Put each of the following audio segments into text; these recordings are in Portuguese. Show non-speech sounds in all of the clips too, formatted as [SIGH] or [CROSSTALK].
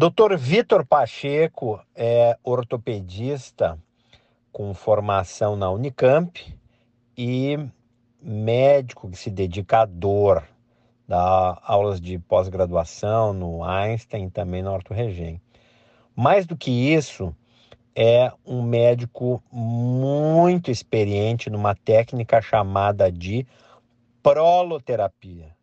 Dr. Vitor Pacheco é ortopedista com formação na Unicamp e médico que se dedica à dor, dá aulas de pós-graduação no Einstein e também na Orto Regem. Mais do que isso, é um médico muito experiente numa técnica chamada de proloterapia.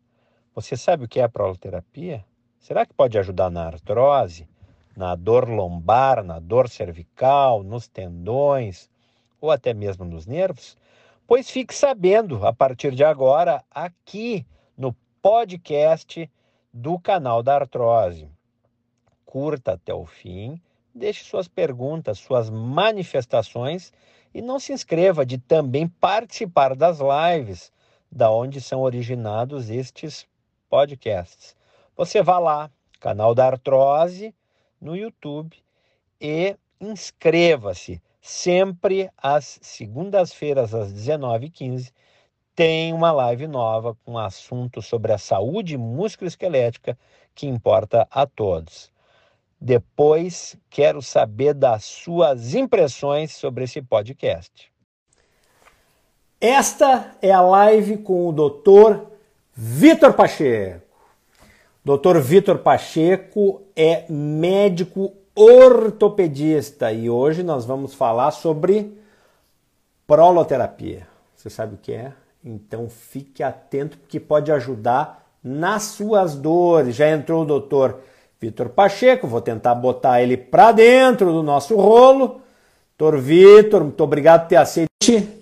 Você sabe o que é proloterapia? Será que pode ajudar na artrose, na dor lombar, na dor cervical, nos tendões ou até mesmo nos nervos? Pois fique sabendo a partir de agora aqui no podcast do canal da artrose. Curta até o fim, deixe suas perguntas, suas manifestações e não se inscreva de também participar das lives da onde são originados estes podcasts. Você vá lá, canal da Artrose, no YouTube e inscreva-se. Sempre às segundas-feiras, às 19h15, tem uma live nova com assunto sobre a saúde musculoesquelética que importa a todos. Depois, quero saber das suas impressões sobre esse podcast. Esta é a live com o Dr. Vitor Pacheco. Dr. Vitor Pacheco é médico ortopedista e hoje nós vamos falar sobre proloterapia. Você sabe o que é? Então fique atento porque pode ajudar nas suas dores. Já entrou o doutor Vitor Pacheco, vou tentar botar ele para dentro do nosso rolo. Doutor Vitor, muito obrigado por ter aceito.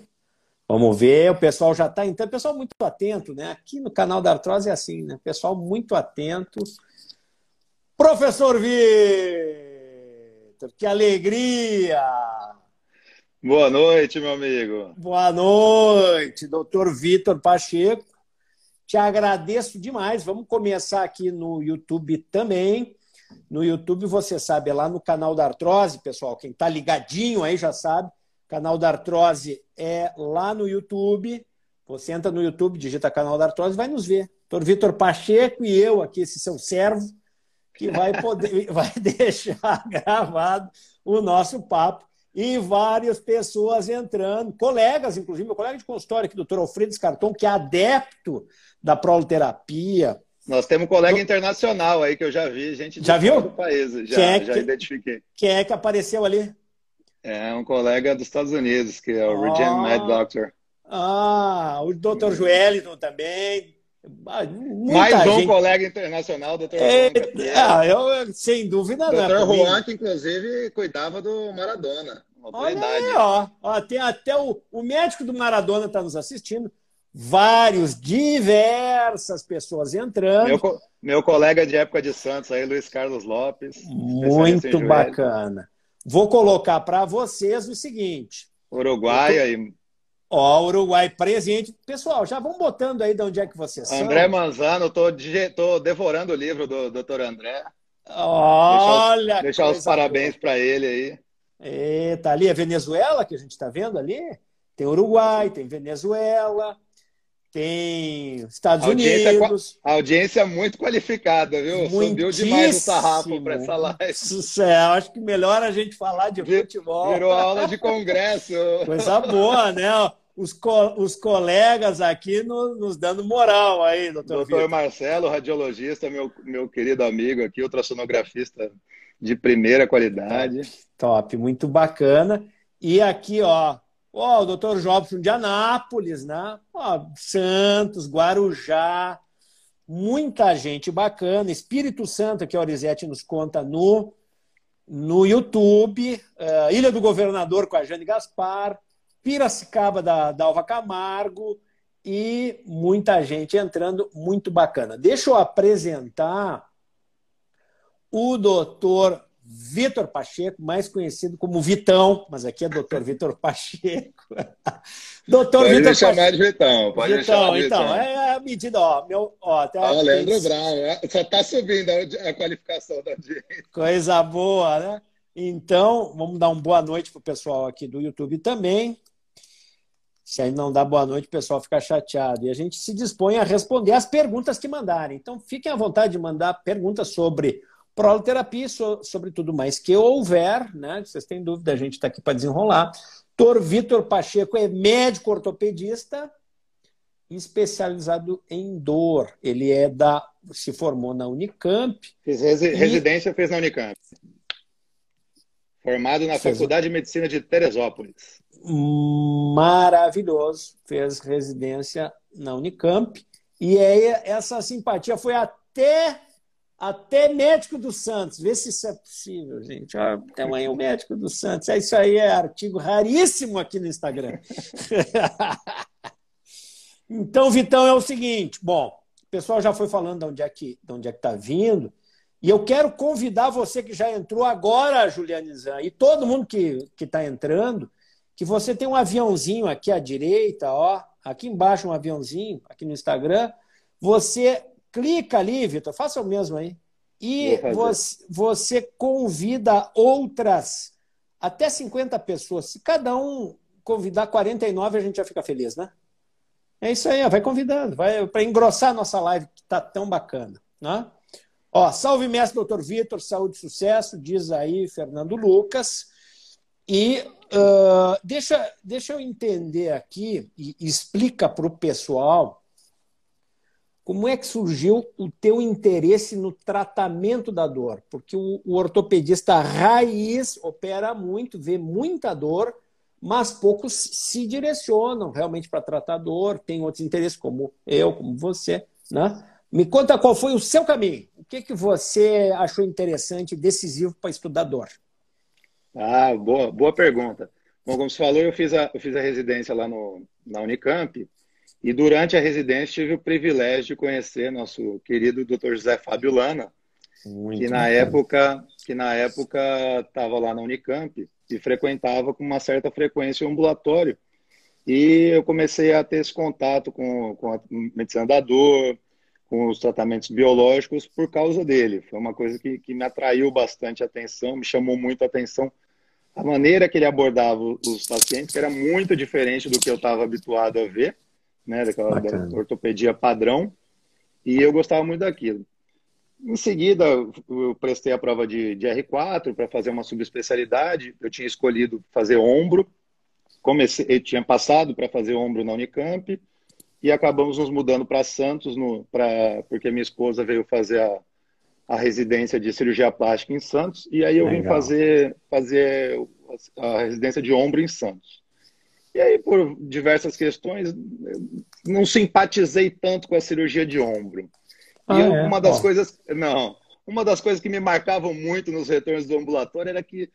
Vamos ver, o pessoal já está então, o pessoal muito atento, né? Aqui no canal da Artrose é assim, né? Pessoal muito atento. Professor Vitor, que alegria! Boa noite, meu amigo. Boa noite, doutor Vitor Pacheco. Te agradeço demais. Vamos começar aqui no YouTube também. No YouTube, você sabe, é lá no canal da Artrose, pessoal. Quem está ligadinho aí já sabe. Canal da Artrose é lá no YouTube. Você entra no YouTube, digita canal da Artrose, vai nos ver. Doutor Vitor Pacheco e eu aqui, esse seu servo, que vai poder, [LAUGHS] vai deixar [LAUGHS] gravado o nosso papo e várias pessoas entrando, colegas, inclusive, meu colega de consultório aqui, doutor Alfredo Scarton, que é adepto da proloterapia. Nós temos um colega internacional aí que eu já vi, gente de já viu? do país, já, é já que, identifiquei. Quem é que apareceu ali? É um colega dos Estados Unidos, que é o ah, Regent Med Doctor. Ah, o Dr. Joeliton também. Ah, muita Mais gente... um colega internacional, Dr. É, ah, eu, sem dúvida não. Dr. Juan, que inclusive cuidava do Maradona. Olha aí, ó. ó. Tem até o, o médico do Maradona está nos assistindo. Vários, diversas pessoas entrando. Meu, meu colega de época de Santos aí, Luiz Carlos Lopes. Muito bacana. Vou colocar para vocês o seguinte. Uruguai aí. Ó, Uruguai presente. Pessoal, já vão botando aí de onde é que vocês são. André Manzano, tô, tô devorando o livro do Dr. André. Olha! Deixar os, deixar os parabéns para ele aí. Eita, ali é Venezuela que a gente está vendo ali? Tem Uruguai, tem Venezuela, tem Estados audiência, Unidos. Audiência muito qualificada, viu? Subiu demais o sarrafo para essa live. Céu, acho que melhor a gente falar de futebol. Virou aula de [LAUGHS] congresso. Coisa boa, né? Os, co os colegas aqui no, nos dando moral aí, doutor. Doutor Marcelo, radiologista, meu, meu querido amigo aqui, ultrassonografista de primeira qualidade. Top, top muito bacana. E aqui, ó, Ó, o doutor Jobson de Anápolis, né? Ó, Santos, Guarujá, muita gente bacana. Espírito Santo, que a Orizete nos conta no, no YouTube. Uh, Ilha do Governador com a Jane Gaspar. Piracicaba da Dalva Camargo. E muita gente entrando, muito bacana. Deixa eu apresentar o doutor Vitor Pacheco, mais conhecido como Vitão, mas aqui é doutor Vitor Pacheco. [LAUGHS] doutor pode Vitor chamar Pacheco. de Vitão, pode Vitão, chamar de então, Vitão. é a medida, ó, meu, ó, tá, ah, Leandro Brown, né? só está subindo a, qualificação da gente. Coisa boa, né? Então, vamos dar uma boa noite para o pessoal aqui do YouTube também. Se aí não dá boa noite, o pessoal fica chateado. E a gente se dispõe a responder as perguntas que mandarem. Então, fiquem à vontade de mandar perguntas sobre proloterapia, sobre tudo mais que houver, né? Vocês têm dúvida, a gente está aqui para desenrolar. Dr. Vitor Pacheco é médico ortopedista especializado em dor. Ele é da se formou na Unicamp. Fez resi e... residência fez na Unicamp. Formado na fez... Faculdade de Medicina de Teresópolis. Maravilhoso. Fez residência na Unicamp. E aí, essa simpatia foi até até médico do Santos. Vê se isso é possível, gente. Ó, tamanho o médico do Santos. É isso aí, é artigo raríssimo aqui no Instagram. [LAUGHS] então, Vitão, é o seguinte. Bom, o pessoal já foi falando de onde é que é está vindo. E eu quero convidar você que já entrou agora, Juliane Zan, e todo mundo que está entrando, que você tem um aviãozinho aqui à direita, ó, aqui embaixo um aviãozinho, aqui no Instagram. Você clica ali, Vitor, faça o mesmo aí. E você, você convida outras, até 50 pessoas. Se cada um convidar 49, a gente já fica feliz, né? É isso aí, ó, vai convidando, vai para engrossar a nossa live que está tão bacana, né? Ó, salve mestre doutor Vitor, saúde e sucesso, diz aí Fernando Lucas. E uh, deixa, deixa eu entender aqui e explica para o pessoal como é que surgiu o teu interesse no tratamento da dor? Porque o, o ortopedista raiz opera muito, vê muita dor, mas poucos se direcionam realmente para tratar dor, tem outros interesses, como eu, como você. Né? Me conta qual foi o seu caminho. O que, que você achou interessante decisivo para estudar dor? Ah, boa, boa pergunta. Bom, como você falou, eu fiz a, eu fiz a residência lá no, na Unicamp e durante a residência tive o privilégio de conhecer nosso querido Dr. José Fábio Lana, Muito que na época que na época estava lá na Unicamp e frequentava com uma certa frequência o ambulatório. E eu comecei a ter esse contato com, com a medicina da dor, com os tratamentos biológicos por causa dele. Foi uma coisa que, que me atraiu bastante atenção, me chamou muito a atenção a maneira que ele abordava os pacientes, que era muito diferente do que eu estava habituado a ver né, daquela da ortopedia padrão, e eu gostava muito daquilo. Em seguida, eu prestei a prova de, de R4 para fazer uma subespecialidade. Eu tinha escolhido fazer ombro, comecei, eu tinha passado para fazer ombro na Unicamp e acabamos nos mudando para Santos, no, pra, porque minha esposa veio fazer a, a residência de cirurgia plástica em Santos e aí eu Legal. vim fazer, fazer a residência de ombro em Santos. E aí, por diversas questões, não simpatizei tanto com a cirurgia de ombro. Ah, e eu, é? uma das coisas. Não. Uma das coisas que me marcavam muito nos retornos do ambulatório era que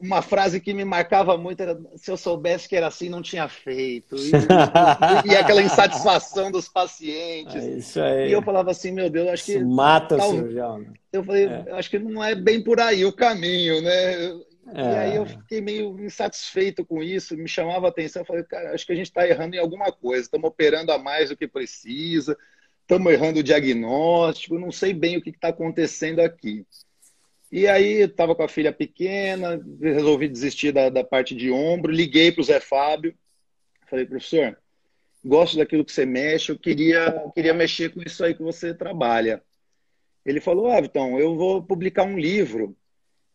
uma frase que me marcava muito era se eu soubesse que era assim, não tinha feito. E, [LAUGHS] e, e aquela insatisfação dos pacientes. É isso aí. E eu falava assim, meu Deus, acho que. Isso mata tal... o cirurgião. Né? Eu falei, é. acho que não é bem por aí o caminho, né? É. E aí eu fiquei meio insatisfeito com isso, me chamava a atenção. Eu falei, cara, acho que a gente está errando em alguma coisa, estamos operando a mais do que precisa, estamos errando o diagnóstico, não sei bem o que está acontecendo aqui. E aí estava com a filha pequena, resolvi desistir da, da parte de ombro, liguei para o Zé Fábio, falei, professor, gosto daquilo que você mexe, eu queria, queria mexer com isso aí que você trabalha. Ele falou, ah, Vitão, eu vou publicar um livro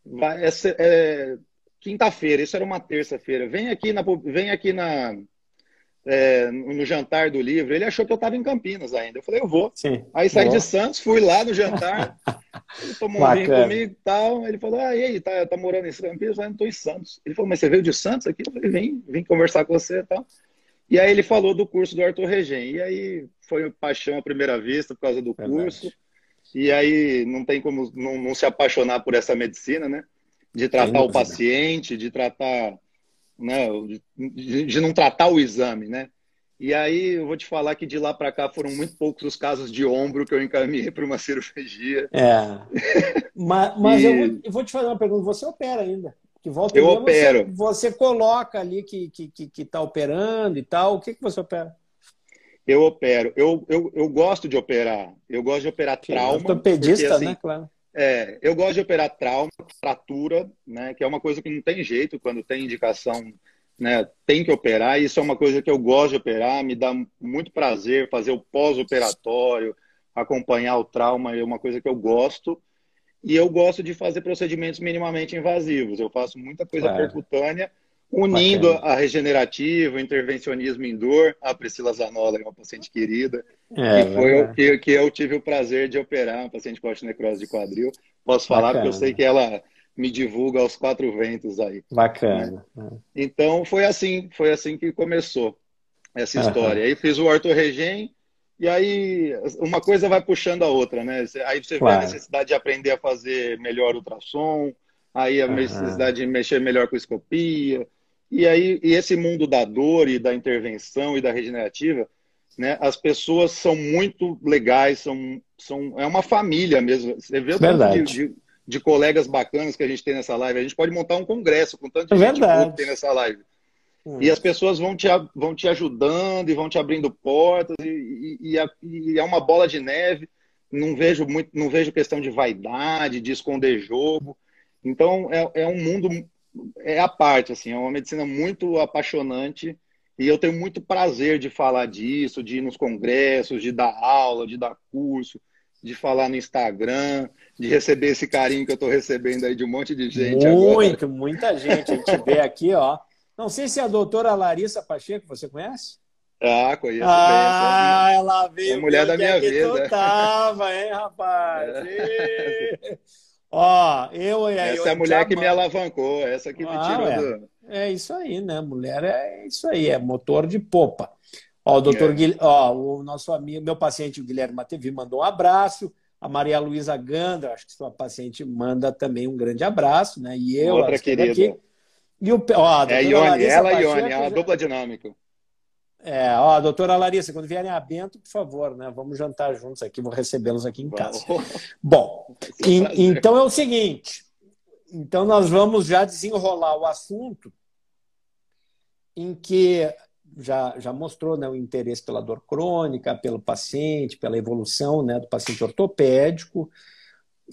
vai, é, é, quinta-feira, isso era uma terça-feira. Vem aqui na, vem aqui na é, no jantar do livro. Ele achou que eu estava em Campinas ainda. Eu falei, eu vou. Sim, aí saí de Santos, fui lá no jantar. [LAUGHS] ele tomou um vinho comigo e tal. Ele falou, ah, e aí, tá, tá morando em Campinas? Eu falei, não, estou em Santos. Ele falou, mas você veio de Santos aqui? Eu falei, vim, vim conversar com você e tal. E aí ele falou do curso do Arthur Regen. E aí foi paixão à primeira vista por causa do Verdade. curso. E aí não tem como não, não se apaixonar por essa medicina, né? De tratar o paciente, de tratar, né? De, de, não tratar o exame, né? E aí eu vou te falar que de lá para cá foram muito poucos os casos de ombro que eu encaminhei para uma [LAUGHS] cirurgia. É. mas, mas e... eu, vou, eu, vou, te fazer uma pergunta. Você opera ainda? Que volta eu opero. Você, você, coloca ali que está que, que, que tá operando e tal. O que, que você opera? Eu opero. Eu, eu, eu gosto de operar. Eu gosto de operar trauma. Ortopedista, porque, assim, né? Claro. É, eu gosto de operar trauma, fratura, né? Que é uma coisa que não tem jeito quando tem indicação, né? Tem que operar. Isso é uma coisa que eu gosto de operar. Me dá muito prazer fazer o pós-operatório, acompanhar o trauma. É uma coisa que eu gosto. e eu gosto de fazer procedimentos minimamente invasivos. Eu faço muita coisa claro. percutânea, unindo Bacana. a regenerativa, o intervencionismo em dor. A Priscila Zanola é uma paciente querida, é, que foi o que, que eu tive o prazer de operar, uma paciente com osteonecrose de quadril. Posso falar Bacana. porque eu sei que ela me divulga aos quatro ventos aí. Bacana. Né? Então foi assim, foi assim que começou essa história. Uhum. Aí fiz o ortorregen e aí uma coisa vai puxando a outra, né? Aí você claro. vê a necessidade de aprender a fazer melhor ultrassom, aí a uhum. necessidade de mexer melhor com escopia. E aí e esse mundo da dor e da intervenção e da regenerativa, né? As pessoas são muito legais, são, são é uma família mesmo. Você vê o Verdade. De, de, de colegas bacanas que a gente tem nessa live. A gente pode montar um congresso com tanto de é gente que tem nessa live. Hum. E as pessoas vão te, vão te ajudando e vão te abrindo portas e, e, e, e, é uma bola de neve. Não vejo muito, não vejo questão de vaidade, de esconder jogo. Então é, é um mundo é a parte assim, é uma medicina muito apaixonante e eu tenho muito prazer de falar disso, de ir nos congressos, de dar aula, de dar curso de falar no Instagram, de receber esse carinho que eu estou recebendo aí de um monte de gente Muito, agora. muita gente. A gente vê aqui, ó. Não sei se é a doutora Larissa Pacheco, você conhece? Ah, conheço ah, bem. Ah, ela veio. É mulher da minha vida. Tu tava, hein, rapaz? [LAUGHS] É. Ó, eu e Essa é a mulher que me alavancou, essa que me ah, tirou é. do. É isso aí, né? Mulher é isso aí, é motor de popa. Ó, o doutor é. Guilherme, ó, o nosso amigo, meu paciente, o Guilherme Matevi, mandou um abraço. A Maria Luísa Gandra, acho que sua paciente manda também um grande abraço, né? E eu, Outra querida. Aqui. E o, ó, é Ione, ela e Ione, é uma dupla dinâmica. É, ó, doutora Larissa, quando vierem a Bento, por favor, né? Vamos jantar juntos aqui, vou recebê-los aqui em casa. Bom, em, então é o seguinte. Então nós vamos já desenrolar o assunto em que já, já mostrou né, o interesse pela dor crônica, pelo paciente, pela evolução né, do paciente ortopédico.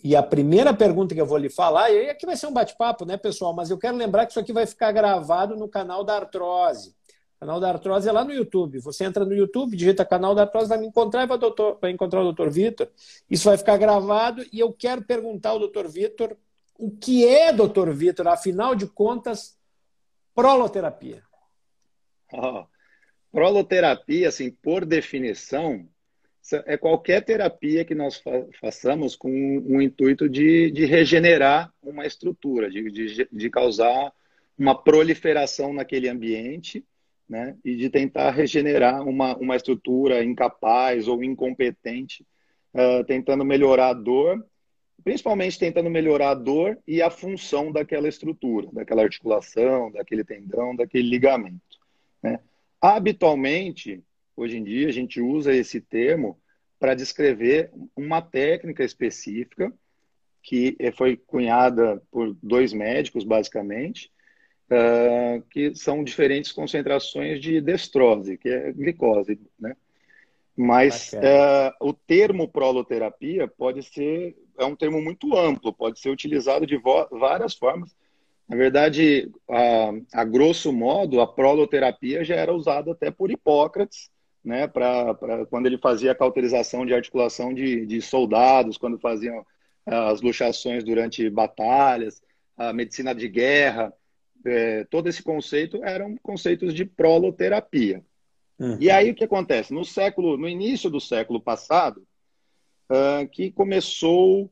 E a primeira pergunta que eu vou lhe falar, e aqui vai ser um bate-papo, né, pessoal? Mas eu quero lembrar que isso aqui vai ficar gravado no canal da Artrose. Canal da Artrose é lá no YouTube. Você entra no YouTube, digita canal da Artrose, vai me encontrar e vai, doutor, vai encontrar o Dr. Vitor. Isso vai ficar gravado e eu quero perguntar ao Dr. Vitor o que é, Dr. Vitor, afinal de contas, proloterapia. Oh, proloterapia, assim, por definição, é qualquer terapia que nós façamos com o um intuito de, de, regenerar uma estrutura, de, de, de, causar uma proliferação naquele ambiente, né? E de tentar regenerar uma, uma estrutura incapaz ou incompetente, uh, tentando melhorar a dor, principalmente tentando melhorar a dor e a função daquela estrutura, daquela articulação, daquele tendão, daquele ligamento. Né? Habitualmente, hoje em dia, a gente usa esse termo para descrever uma técnica específica que foi cunhada por dois médicos, basicamente, uh, que são diferentes concentrações de destrose, que é glicose, né? Mas uh, o termo proloterapia pode ser é um termo muito amplo, pode ser utilizado de várias formas. Na verdade, a, a grosso modo, a proloterapia já era usada até por Hipócrates, né, pra, pra, quando ele fazia a cauterização de articulação de, de soldados, quando faziam as luxações durante batalhas, a medicina de guerra, é, todo esse conceito eram conceitos de proloterapia. Uhum. E aí o que acontece? No século, no início do século passado, uh, que começou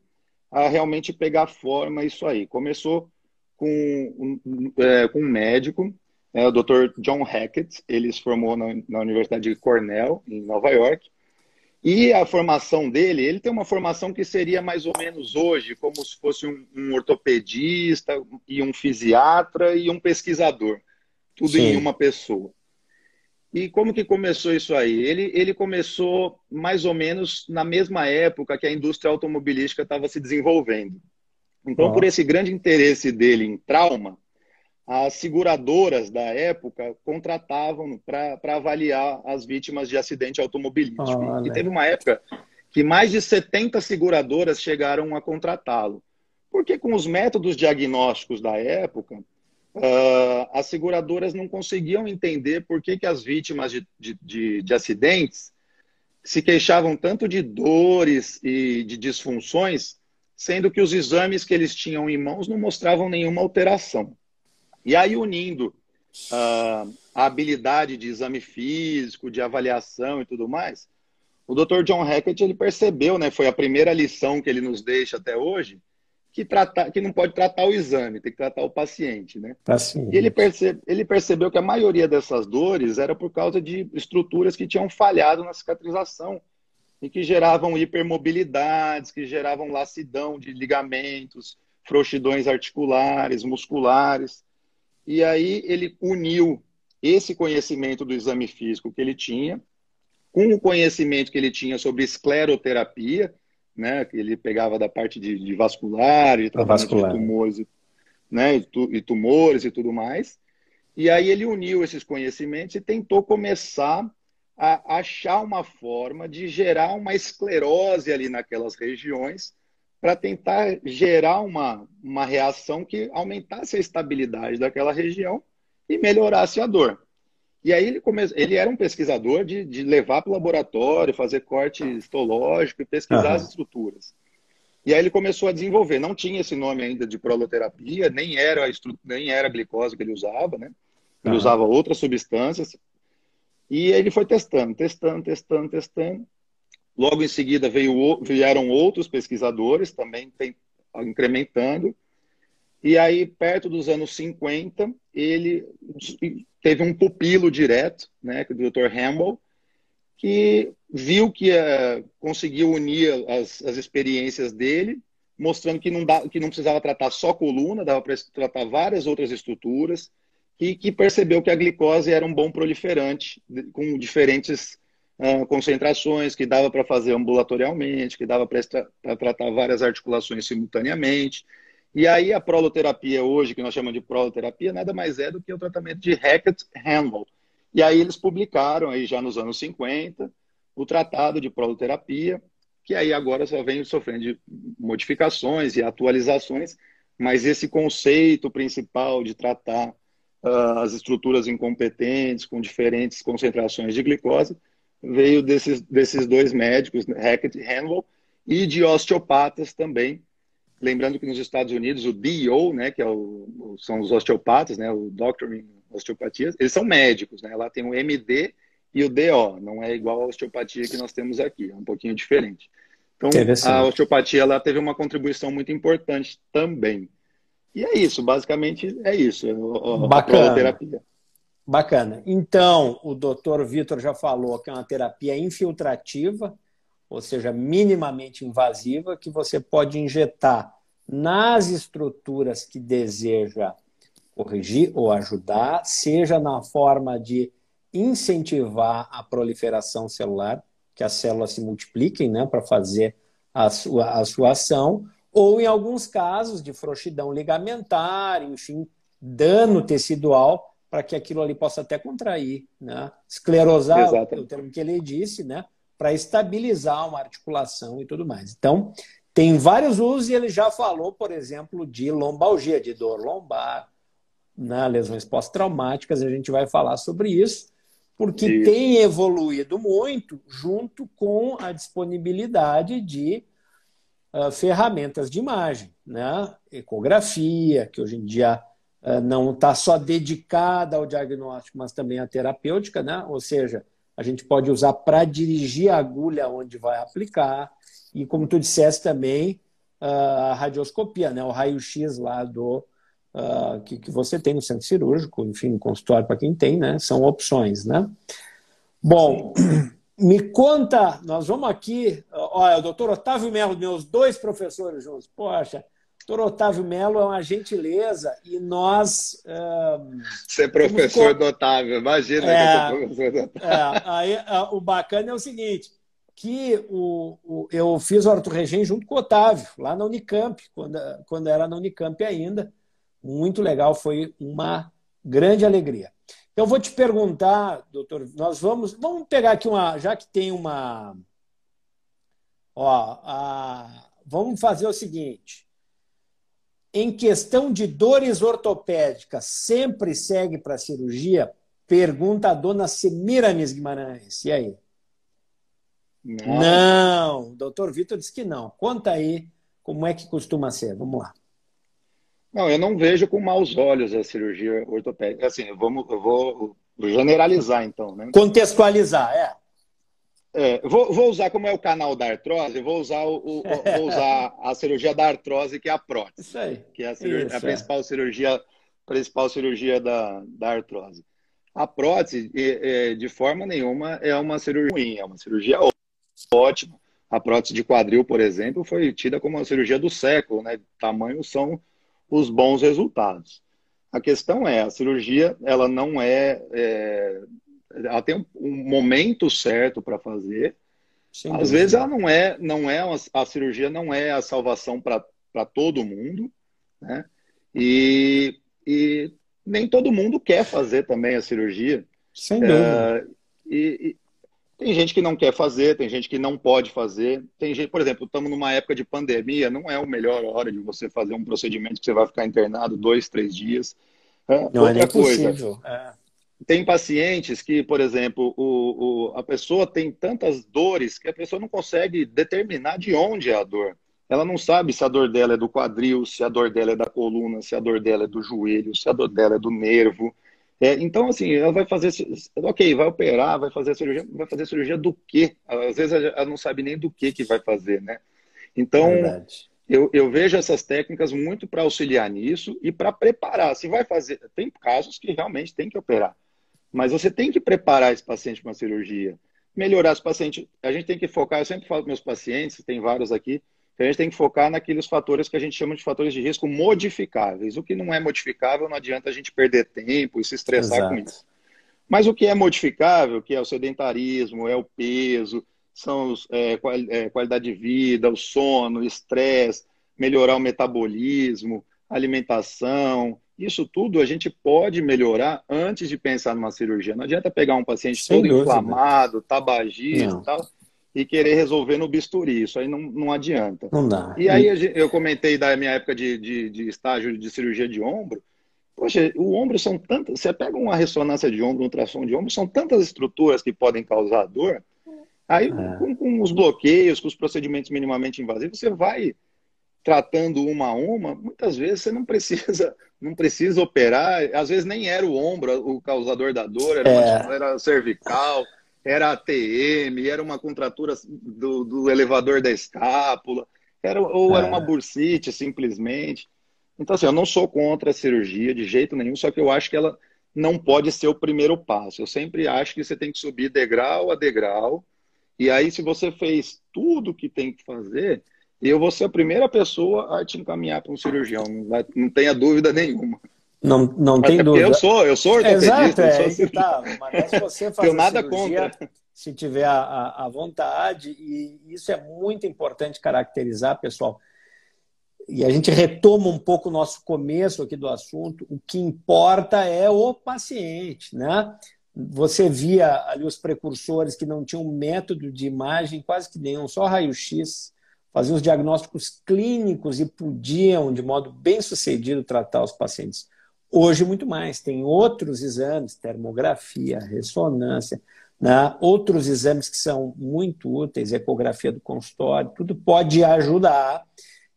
a realmente pegar forma isso aí. Começou com um, é, com um médico, é, o Dr. John Hackett. Ele se formou na, na Universidade de Cornell, em Nova York. E a formação dele, ele tem uma formação que seria mais ou menos hoje, como se fosse um, um ortopedista e um fisiatra e um pesquisador, tudo Sim. em uma pessoa. E como que começou isso aí? Ele, ele começou mais ou menos na mesma época que a indústria automobilística estava se desenvolvendo. Então, por esse grande interesse dele em trauma, as seguradoras da época contratavam para avaliar as vítimas de acidente automobilístico. E teve uma época que mais de 70 seguradoras chegaram a contratá-lo. Porque com os métodos diagnósticos da época, uh, as seguradoras não conseguiam entender por que, que as vítimas de, de, de, de acidentes se queixavam tanto de dores e de disfunções sendo que os exames que eles tinham em mãos não mostravam nenhuma alteração. E aí, unindo uh, a habilidade de exame físico, de avaliação e tudo mais, o Dr. John Hackett ele percebeu, né, foi a primeira lição que ele nos deixa até hoje, que, tratar, que não pode tratar o exame, tem que tratar o paciente. Né? paciente. E ele, percebe, ele percebeu que a maioria dessas dores era por causa de estruturas que tinham falhado na cicatrização e que geravam hipermobilidades, que geravam lacidão de ligamentos, frouxidões articulares, musculares. E aí ele uniu esse conhecimento do exame físico que ele tinha com o conhecimento que ele tinha sobre escleroterapia, né, que ele pegava da parte de, de vascular, de tratamento vascular. de tumores, né, e tumores e tudo mais. E aí ele uniu esses conhecimentos e tentou começar a achar uma forma de gerar uma esclerose ali naquelas regiões para tentar gerar uma, uma reação que aumentasse a estabilidade daquela região e melhorasse a dor. E aí ele, come... ele era um pesquisador de, de levar para o laboratório, fazer corte histológico e pesquisar uhum. as estruturas. E aí ele começou a desenvolver. Não tinha esse nome ainda de proloterapia, nem era a, estru... nem era a glicose que ele usava, né? Ele uhum. usava outras substâncias. E ele foi testando, testando, testando, testando. Logo em seguida veio, vieram outros pesquisadores também tem, incrementando. E aí, perto dos anos 50, ele teve um pupilo direto, né, é o Dr. Hamble, que viu que uh, conseguiu unir as, as experiências dele, mostrando que não, dá, que não precisava tratar só coluna, dava para tratar várias outras estruturas, e que percebeu que a glicose era um bom proliferante, com diferentes concentrações, que dava para fazer ambulatorialmente, que dava para tratar várias articulações simultaneamente, e aí a proloterapia hoje, que nós chamamos de proloterapia, nada mais é do que o tratamento de Hackett-Handel. E aí eles publicaram, aí já nos anos 50, o tratado de proloterapia, que aí agora só vem sofrendo de modificações e atualizações, mas esse conceito principal de tratar uh, as estruturas incompetentes com diferentes concentrações de glicose veio desses, desses dois médicos, Hackett e Handel, e de osteopatas também, Lembrando que nos Estados Unidos o DO, né, que é o, são os osteopatas, né, o Doctor em Osteopatia, eles são médicos, né? Lá tem o MD e o DO, não é igual a osteopatia que nós temos aqui, é um pouquinho diferente. Então, a osteopatia ela teve uma contribuição muito importante também. E é isso, basicamente é isso, a, Bacana. terapia. Bacana. Então, o doutor Vitor já falou que é uma terapia infiltrativa, ou seja, minimamente invasiva, que você pode injetar nas estruturas que deseja corrigir ou ajudar, seja na forma de incentivar a proliferação celular, que as células se multipliquem né, para fazer a sua, a sua ação, ou em alguns casos de frouxidão ligamentar, enfim, dano tecidual, para que aquilo ali possa até contrair, né? esclerosar, Exatamente. o termo que ele disse, né? para estabilizar uma articulação e tudo mais. Então, tem vários usos e ele já falou, por exemplo, de lombalgia, de dor lombar, né, lesões pós-traumáticas, a gente vai falar sobre isso, porque isso. tem evoluído muito junto com a disponibilidade de uh, ferramentas de imagem, né? ecografia, que hoje em dia não está só dedicada ao diagnóstico, mas também à terapêutica, né? ou seja, a gente pode usar para dirigir a agulha onde vai aplicar. E como tu disseste também, a radioscopia, né? o raio-x lá do uh, que, que você tem no centro cirúrgico, enfim, consultório para quem tem, né? São opções, né? Bom, [CLEARS THROAT] me conta, nós vamos aqui, olha, o doutor Otávio Melo, meus dois professores juntos, poxa, Doutor Otávio Melo é uma gentileza e nós. Ser professor do Otávio, imagina é, que ser professor do Otávio. É, aí, o bacana é o seguinte: que o, o, eu fiz o Arthur Regem junto com o Otávio, lá na Unicamp, quando, quando era na Unicamp ainda. Muito legal, foi uma grande alegria. Então, vou te perguntar, doutor, nós vamos. Vamos pegar aqui uma. Já que tem uma. Ó, a, vamos fazer o seguinte em questão de dores ortopédicas, sempre segue para a cirurgia? Pergunta a dona Semiramis Guimarães. E aí? Não. não. O doutor Vitor disse que não. Conta aí Como é que costuma ser? Vamos lá. Não, eu não vejo com maus olhos a cirurgia ortopédica. Assim, vamos, eu vou generalizar então, né? Contextualizar, é. É, vou, vou, usar como é o canal da artrose, vou usar, o, o vou usar [LAUGHS] a cirurgia da artrose, que é a prótese. Isso aí. Que é a, cirurgia, Isso, a principal é. cirurgia, principal cirurgia da, da artrose. A prótese, de forma nenhuma, é uma cirurgia ruim, é uma cirurgia ótima. A prótese de quadril, por exemplo, foi tida como uma cirurgia do século, né? Tamanho são os bons resultados. A questão é, a cirurgia, ela não é, é ela tem um, momento certo para fazer. Sim, Às vezes ela não é, não é uma, a cirurgia não é a salvação para todo mundo, né? E, e nem todo mundo quer fazer também a cirurgia. Sem dúvida. É, e, e, tem gente que não quer fazer, tem gente que não pode fazer. Tem gente, por exemplo, estamos numa época de pandemia, não é a melhor hora de você fazer um procedimento que você vai ficar internado dois, três dias. É, não é outra é nem coisa. possível. É tem pacientes que, por exemplo, o, o, a pessoa tem tantas dores que a pessoa não consegue determinar de onde é a dor. Ela não sabe se a dor dela é do quadril, se a dor dela é da coluna, se a dor dela é do joelho, se a dor dela é do nervo. É, então, assim, ela vai fazer. Ok, vai operar, vai fazer cirurgia, vai fazer cirurgia do quê? Às vezes ela não sabe nem do que, que vai fazer, né? Então, eu, eu, vejo essas técnicas muito para auxiliar nisso e para preparar. Se vai fazer. Tem casos que realmente tem que operar. Mas você tem que preparar esse paciente para uma cirurgia. Melhorar esse paciente. A gente tem que focar, eu sempre falo com meus pacientes, tem vários aqui, que a gente tem que focar naqueles fatores que a gente chama de fatores de risco modificáveis. O que não é modificável, não adianta a gente perder tempo e se estressar Exato. com isso. Mas o que é modificável, que é o sedentarismo, é o peso, são os, é, é qualidade de vida, o sono, o estresse, melhorar o metabolismo, alimentação, isso tudo a gente pode melhorar antes de pensar numa cirurgia. Não adianta pegar um paciente Sem todo dúvida. inflamado, tabagista e tal, e querer resolver no bisturi. Isso aí não, não adianta. Não dá. E aí eu comentei da minha época de, de, de estágio de cirurgia de ombro. Poxa, o ombro são tantas. Você pega uma ressonância de ombro, um ultrassom de ombro, são tantas estruturas que podem causar dor. Aí, é. com, com os bloqueios, com os procedimentos minimamente invasivos, você vai tratando uma a uma, muitas vezes você não precisa, [LAUGHS] não precisa operar, às vezes nem era o ombro o causador da dor, era, é. uma, era cervical, era ATM, era uma contratura do, do elevador da escápula, era, ou é. era uma bursite simplesmente. Então, assim, eu não sou contra a cirurgia de jeito nenhum, só que eu acho que ela não pode ser o primeiro passo. Eu sempre acho que você tem que subir degrau a degrau, e aí se você fez tudo que tem que fazer, eu vou ser a primeira pessoa a te encaminhar para um cirurgião, não, vai, não tenha dúvida nenhuma. Não, não tem dúvida. Eu sou, eu sou ortopedista. Exato, é, sou tá, mas se você fazer nada cirurgia, contra. se tiver a, a vontade, e isso é muito importante caracterizar, pessoal, e a gente retoma um pouco o nosso começo aqui do assunto, o que importa é o paciente, né? Você via ali os precursores que não tinham método de imagem, quase que nenhum, só raio-x, faziam os diagnósticos clínicos e podiam, de modo bem sucedido, tratar os pacientes. Hoje, muito mais. Tem outros exames, termografia, ressonância, né? outros exames que são muito úteis, ecografia do consultório, tudo pode ajudar.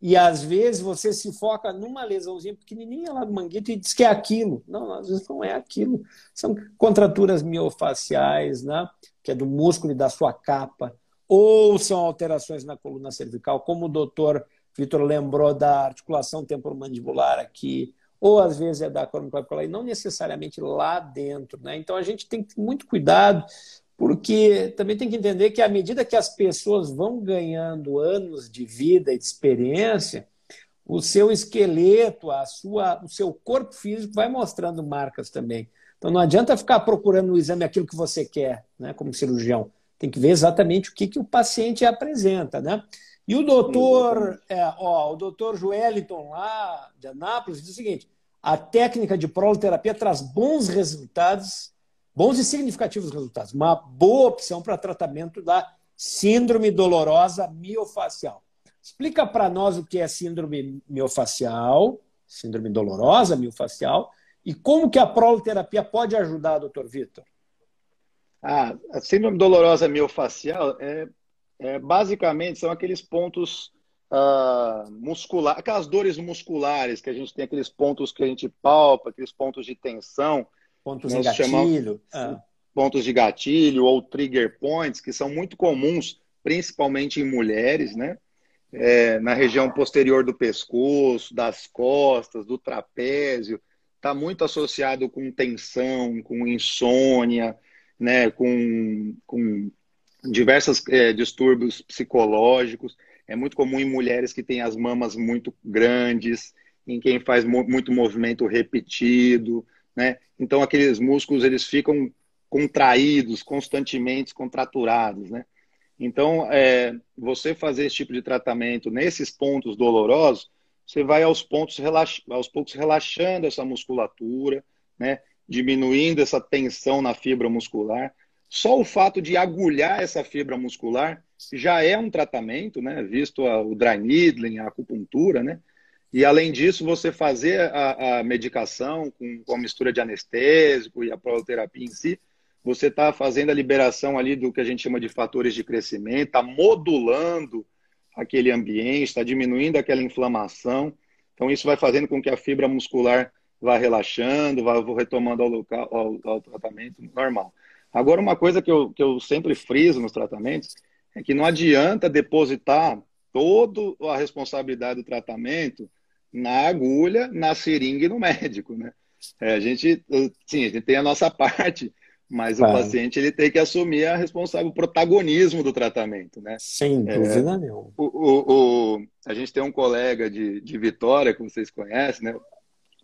E às vezes você se foca numa lesãozinha pequenininha lá do manguito e diz que é aquilo. Não, às vezes não é aquilo. São contraturas miofaciais, né? que é do músculo e da sua capa ou são alterações na coluna cervical, como o doutor Vitor lembrou da articulação temporomandibular aqui, ou às vezes é da corniclavicular, e não necessariamente lá dentro. Né? Então a gente tem que ter muito cuidado, porque também tem que entender que à medida que as pessoas vão ganhando anos de vida e de experiência, o seu esqueleto, a sua, o seu corpo físico vai mostrando marcas também. Então não adianta ficar procurando no exame aquilo que você quer, né, como cirurgião. Tem que ver exatamente o que, que o paciente apresenta, né? E o doutor, é, ó, o doutor Joeliton lá de Anápolis diz o seguinte: a técnica de proloterapia traz bons resultados, bons e significativos resultados, uma boa opção para tratamento da síndrome dolorosa miofacial. Explica para nós o que é síndrome miofacial, síndrome dolorosa miofacial, e como que a proloterapia pode ajudar, doutor Vitor? Ah, a síndrome dolorosa miofacial é, é, basicamente são aqueles pontos uh, muscular, aquelas dores musculares que a gente tem, aqueles pontos que a gente palpa, aqueles pontos de tensão. Pontos de gatilho. Chamamos, ah. Pontos de gatilho ou trigger points, que são muito comuns, principalmente em mulheres, né? É, na região posterior do pescoço, das costas, do trapézio, está muito associado com tensão, com insônia, né, com, com diversos é, distúrbios psicológicos. É muito comum em mulheres que têm as mamas muito grandes, em quem faz mo muito movimento repetido, né? Então aqueles músculos eles ficam contraídos constantemente, contraturados, né? Então, é, você fazer esse tipo de tratamento nesses pontos dolorosos, você vai aos, pontos aos poucos relaxando essa musculatura, né? Diminuindo essa tensão na fibra muscular. Só o fato de agulhar essa fibra muscular já é um tratamento, né? visto a, o dry needling, a acupuntura, né? E além disso, você fazer a, a medicação com, com a mistura de anestésico e a proloterapia em si, você está fazendo a liberação ali do que a gente chama de fatores de crescimento, está modulando aquele ambiente, está diminuindo aquela inflamação. Então, isso vai fazendo com que a fibra muscular vá relaxando, vá retomando ao, local, ao, ao tratamento normal. Agora, uma coisa que eu, que eu sempre friso nos tratamentos é que não adianta depositar toda a responsabilidade do tratamento na agulha, na seringa e no médico, né? É, a gente, sim, a gente tem a nossa parte, mas claro. o paciente ele tem que assumir a responsável, o protagonismo do tratamento, né? Sem é, dúvida é, nenhuma. O, o, o, a gente tem um colega de, de Vitória, que vocês conhecem, né?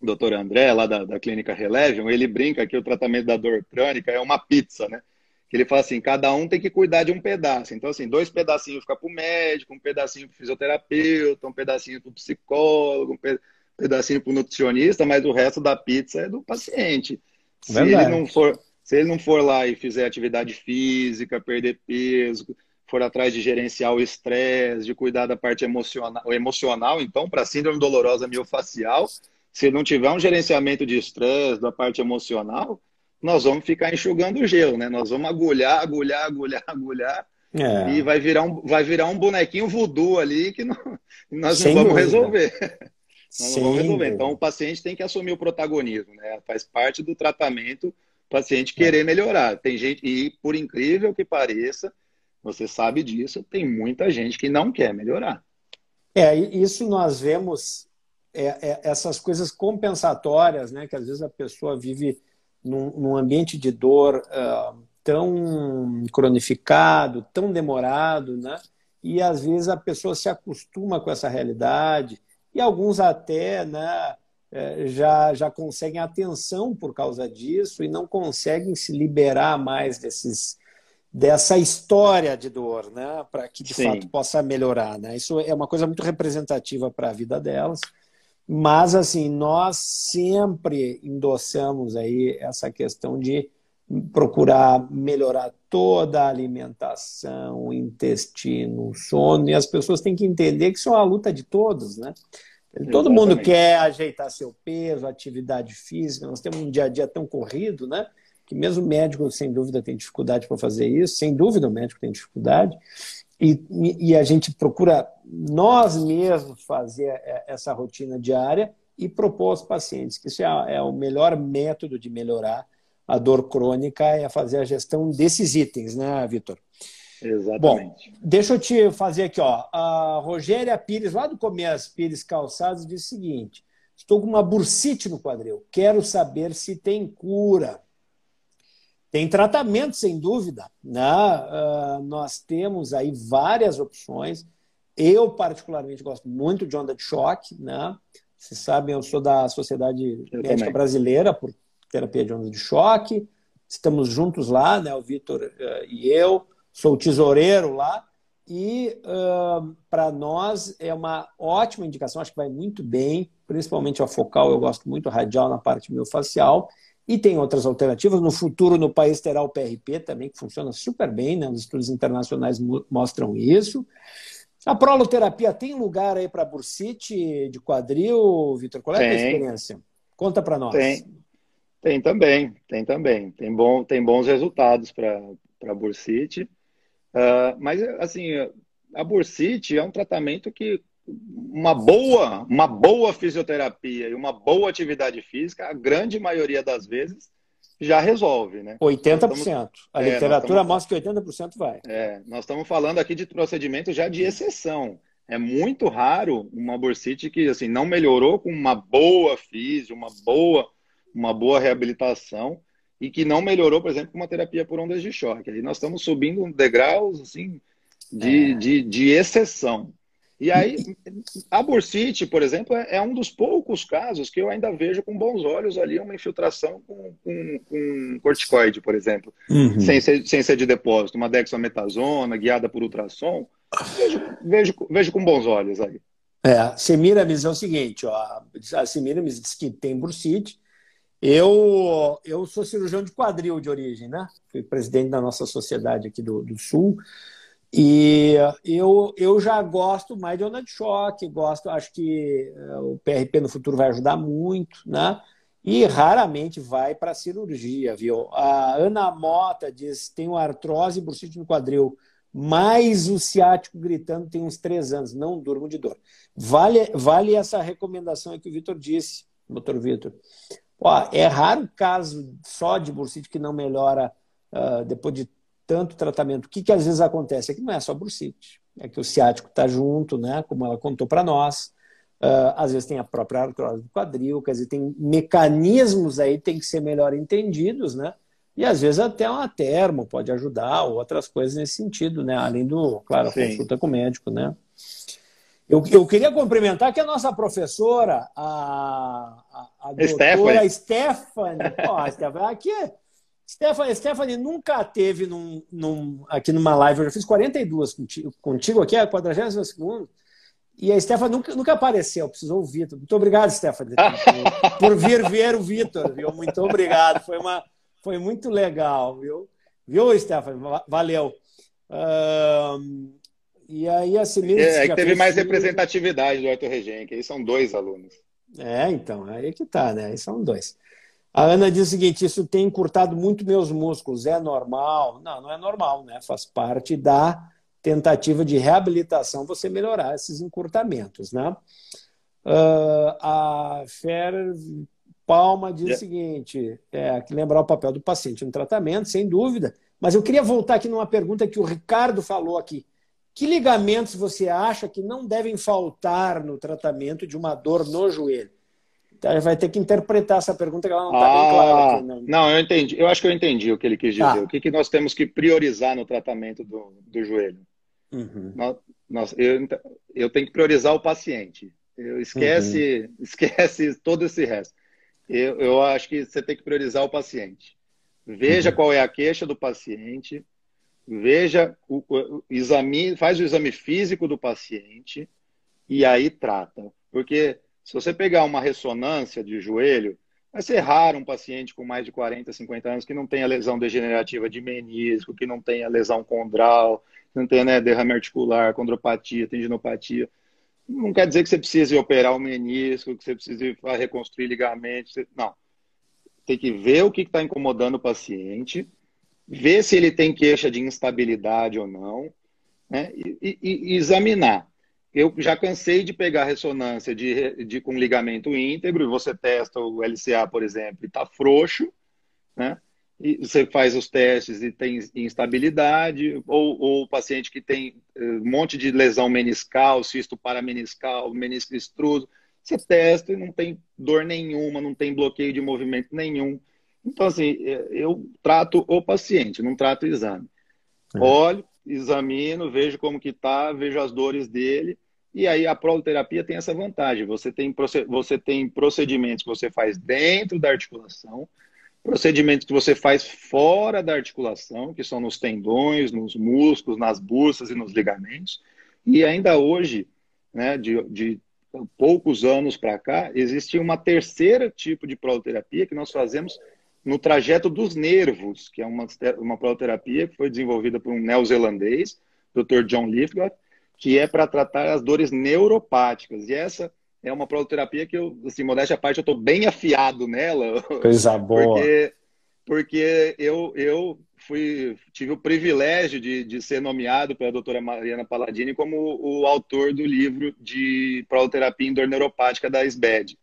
Doutor André, lá da, da clínica Relevium, ele brinca que o tratamento da dor crônica é uma pizza, né? Que ele fala assim, cada um tem que cuidar de um pedaço. Então, assim, dois pedacinhos fica para o médico, um pedacinho para o fisioterapeuta, um pedacinho para o psicólogo, um pedacinho para o nutricionista, mas o resto da pizza é do paciente. Se Verdade. ele não for se ele não for lá e fizer atividade física, perder peso, for atrás de gerenciar o estresse, de cuidar da parte emocional, emocional então, para síndrome dolorosa miofacial, se não tiver um gerenciamento de estresse, da parte emocional, nós vamos ficar enxugando o gelo, né? Nós vamos agulhar, agulhar, agulhar, agulhar, é. e vai virar, um, vai virar um bonequinho voodoo ali que não, nós Sem não vamos dúvida. resolver. [LAUGHS] nós não vamos resolver. Então, o paciente tem que assumir o protagonismo, né? Faz parte do tratamento paciente querer melhorar. Tem gente, e por incrível que pareça, você sabe disso, tem muita gente que não quer melhorar. É, isso nós vemos é, é, essas coisas compensatórias, né? Que às vezes a pessoa vive num, num ambiente de dor uh, tão cronificado, tão demorado, né? E às vezes a pessoa se acostuma com essa realidade e alguns até, né? É, já, já conseguem atenção por causa disso e não conseguem se liberar mais desses, dessa história de dor, né? para que de Sim. fato possa melhorar. Né? Isso é uma coisa muito representativa para a vida delas. Mas, assim, nós sempre endossamos aí essa questão de procurar melhorar toda a alimentação, o intestino, o sono, e as pessoas têm que entender que isso é uma luta de todos, né? Todo mundo quer ajeitar seu peso, atividade física. Nós temos um dia a dia tão corrido, né? Que mesmo o médico, sem dúvida, tem dificuldade para fazer isso. Sem dúvida, o médico tem dificuldade. E, e a gente procura nós mesmos fazer é, essa rotina diária e propor aos pacientes que isso é, é o melhor método de melhorar a dor crônica é fazer a gestão desses itens, né, Vitor? Exatamente. Bom, deixa eu te fazer aqui, ó. A Rogéria Pires, lá do começo, Pires Calçados, diz o seguinte: estou com uma bursite no quadril. Quero saber se tem cura. Tem tratamento, sem dúvida. Né? Uh, nós temos aí várias opções. Eu, particularmente, gosto muito de onda de choque. Né? Vocês sabem, eu sou da Sociedade eu Médica também. Brasileira por terapia de onda de choque. Estamos juntos lá, né? o Vitor uh, e eu sou tesoureiro lá, e uh, para nós é uma ótima indicação, acho que vai muito bem, principalmente a focal, eu gosto muito radial na parte miofascial, e tem outras alternativas. No futuro, no país terá o PRP também, que funciona super bem, né? os estudos internacionais mostram isso. A proloterapia tem lugar aí para bursite de quadril, Vitor? Qual é tem. a tua experiência? Conta para nós. Tem. Tem também, tem também. Tem, bom, tem bons resultados para bursite. Uh, mas, assim, a bursite é um tratamento que uma boa, uma boa fisioterapia e uma boa atividade física, a grande maioria das vezes já resolve, né? 80%. Estamos, a é, literatura estamos, mostra que 80% vai. É, nós estamos falando aqui de procedimento já de exceção. É muito raro uma bursite que assim não melhorou com uma boa física, uma boa, uma boa reabilitação e que não melhorou, por exemplo, com uma terapia por ondas de choque. Aí nós estamos subindo degraus assim de, é. de, de exceção. E aí, a bursite, por exemplo, é, é, um dos poucos casos que eu ainda vejo com bons olhos ali uma infiltração com, com, com corticoide, por exemplo, uhum. sem, ser, sem ser de depósito, uma dexametasona guiada por ultrassom. Vejo, vejo, vejo com bons olhos aí. É, Semiramis é o seguinte, ó, a Semiramis diz que tem bursite. Eu, eu sou cirurgião de quadril de origem, né? Fui presidente da nossa sociedade aqui do, do Sul. E eu, eu já gosto mais de onda de choque, gosto, acho que eh, o PRP no futuro vai ajudar muito, né? E raramente vai para cirurgia, viu? A Ana Mota diz: tenho artrose e bursite no quadril, mais o ciático gritando tem uns três anos, não durmo de dor. Vale, vale essa recomendação que o Vitor disse, doutor Vitor. É raro caso só de bursite que não melhora uh, depois de tanto tratamento. O que, que às vezes acontece? É que não é só bursite, é que o ciático está junto, né? como ela contou para nós. Uh, às vezes tem a própria artrose do quadril, quer dizer, tem mecanismos aí que tem que ser melhor entendidos, né? E às vezes até uma termo pode ajudar, ou outras coisas nesse sentido, né? Além do, claro, a consulta com o médico, né? Eu, eu queria cumprimentar que a nossa professora, a, a, a doutora Stephanie, Stephanie, ó, a Stephanie aqui é Stephanie, Stephanie nunca teve num, num, aqui numa live, eu já fiz 42 contigo, contigo aqui, a 42 e a Stephanie nunca, nunca apareceu, precisou ouvir. Muito obrigado, Stephanie, por, por vir ver o Vitor, viu? Muito obrigado, foi, uma, foi muito legal, viu? Viu, Stephanie? Valeu. Uh, e aí a. É, é que teve mais representatividade do Arthur Regen, que aí são dois alunos. É, então, aí que tá, né? Aí são dois. A Ana diz o seguinte: isso tem encurtado muito meus músculos. É normal? Não, não é normal, né? Faz parte da tentativa de reabilitação você melhorar esses encurtamentos, né? Uh, a Fer Palma diz yeah. o seguinte: é, que lembrar o papel do paciente no tratamento, sem dúvida. Mas eu queria voltar aqui numa pergunta que o Ricardo falou aqui. Que ligamentos você acha que não devem faltar no tratamento de uma dor no joelho? Vai ter que interpretar essa pergunta que ela não está ah, bem clara. Aqui, não. não, eu entendi. Eu acho que eu entendi o que ele quis dizer. Ah. O que, que nós temos que priorizar no tratamento do, do joelho? Uhum. Nós, nós, eu, eu tenho que priorizar o paciente. Eu esquece, uhum. esquece todo esse resto. Eu, eu acho que você tem que priorizar o paciente. Veja uhum. qual é a queixa do paciente, veja o, o, exame, faz o exame físico do paciente e aí trata. Porque se você pegar uma ressonância de joelho, vai ser raro um paciente com mais de 40, 50 anos que não tenha lesão degenerativa de menisco, que não tenha lesão condral, que não tenha né, derrame articular, condropatia, tendinopatia. Não quer dizer que você precise operar o menisco, que você precise reconstruir ligamentos. Não. Tem que ver o que está incomodando o paciente, ver se ele tem queixa de instabilidade ou não, né? e, e, e examinar eu já cansei de pegar ressonância de, de com ligamento íntegro, e você testa o LCA, por exemplo, e está frouxo, né? E você faz os testes e tem instabilidade, ou, ou o paciente que tem eh, um monte de lesão meniscal, cisto parameniscal, menisco extruso, você testa e não tem dor nenhuma, não tem bloqueio de movimento nenhum. Então, assim, eh, eu trato o paciente, não trato o exame. É. Olho, examino, vejo como que tá, vejo as dores dele, e aí a proloterapia tem essa vantagem. Você tem, você tem procedimentos que você faz dentro da articulação, procedimentos que você faz fora da articulação, que são nos tendões, nos músculos, nas bursas e nos ligamentos. E ainda hoje, né, de, de poucos anos para cá, existe uma terceira tipo de proloterapia que nós fazemos no trajeto dos nervos, que é uma, uma proloterapia que foi desenvolvida por um neozelandês, Dr. John Lithgow, que é para tratar as dores neuropáticas. E essa é uma proloterapia que eu, assim, modéstia à parte, eu estou bem afiado nela. [LAUGHS] Coisa boa. Porque, porque eu, eu fui, tive o privilégio de, de ser nomeado pela doutora Mariana Palladini como o, autor do livro de proloterapia em dor neuropática da SBED.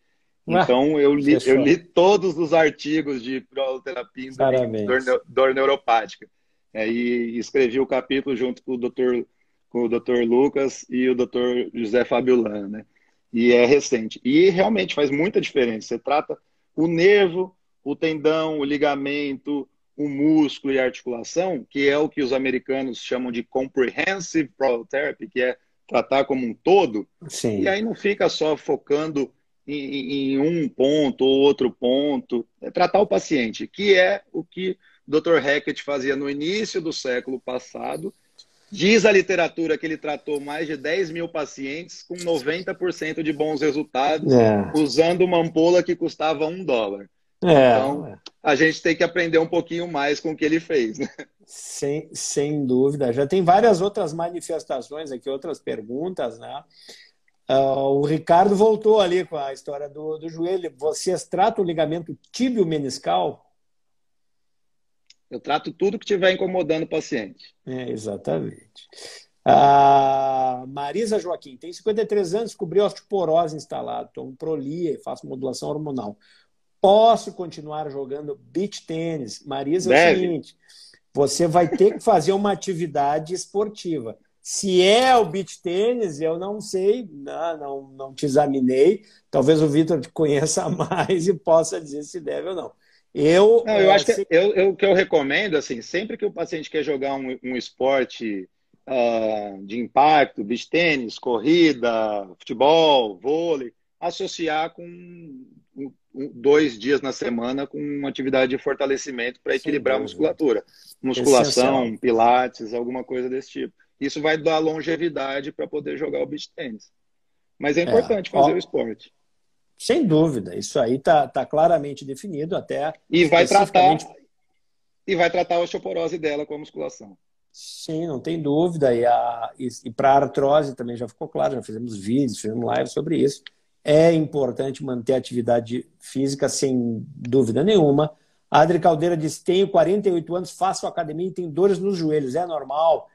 Então, eu li, eu li todos os artigos de proloterapia em dor, dor neuropática. É, e escrevi o capítulo junto com o doutor com o Dr. Lucas e o Dr. José Fábio Lan, né? E é recente. E realmente faz muita diferença. Você trata o nervo, o tendão, o ligamento, o músculo e a articulação, que é o que os americanos chamam de comprehensive prolotherapy, que é tratar como um todo. Sim. E aí não fica só focando em, em um ponto ou outro ponto. É tratar o paciente, que é o que o Dr. Hackett fazia no início do século passado Diz a literatura que ele tratou mais de 10 mil pacientes com 90% de bons resultados, é. usando uma ampola que custava um dólar. É. Então, a gente tem que aprender um pouquinho mais com o que ele fez. Né? Sem, sem dúvida. Já tem várias outras manifestações aqui, outras perguntas, né? Uh, o Ricardo voltou ali com a história do, do joelho. Vocês tratam o ligamento tíbio meniscal? Eu trato tudo que estiver incomodando o paciente. É, exatamente. A Marisa Joaquim tem 53 anos, cobriu osteoporose instalado, tomo Prolia e faço modulação hormonal. Posso continuar jogando beach tênis? Marisa, Deve. é o seguinte: você vai ter que fazer uma atividade esportiva. Se é o beach tênis, eu não sei, não, não, não te examinei. Talvez o Vitor te conheça [LAUGHS] mais e possa dizer se deve ou não. Eu, não, eu é, acho que se... eu, eu, que eu recomendo, assim, sempre que o paciente quer jogar um, um esporte uh, de impacto, beach tênis, corrida, futebol, vôlei, associar com um, dois dias na semana com uma atividade de fortalecimento para equilibrar a musculatura. Musculação, pilates, alguma coisa desse tipo. Isso vai dar longevidade para poder jogar o beach tênis. Mas é, é. importante é. fazer Ó, o esporte. Sem dúvida, isso aí está tá claramente definido até. E vai tratar e vai tratar a osteoporose dela com a musculação. Sim, não tem dúvida. E, a, e, e para a artrose também já ficou claro, já fizemos vídeos, fizemos live sobre isso. É importante manter a atividade física sem dúvida nenhuma. A Adri Caldeira diz: tenho 48 anos, faço academia e tenho dores nos joelhos. É normal?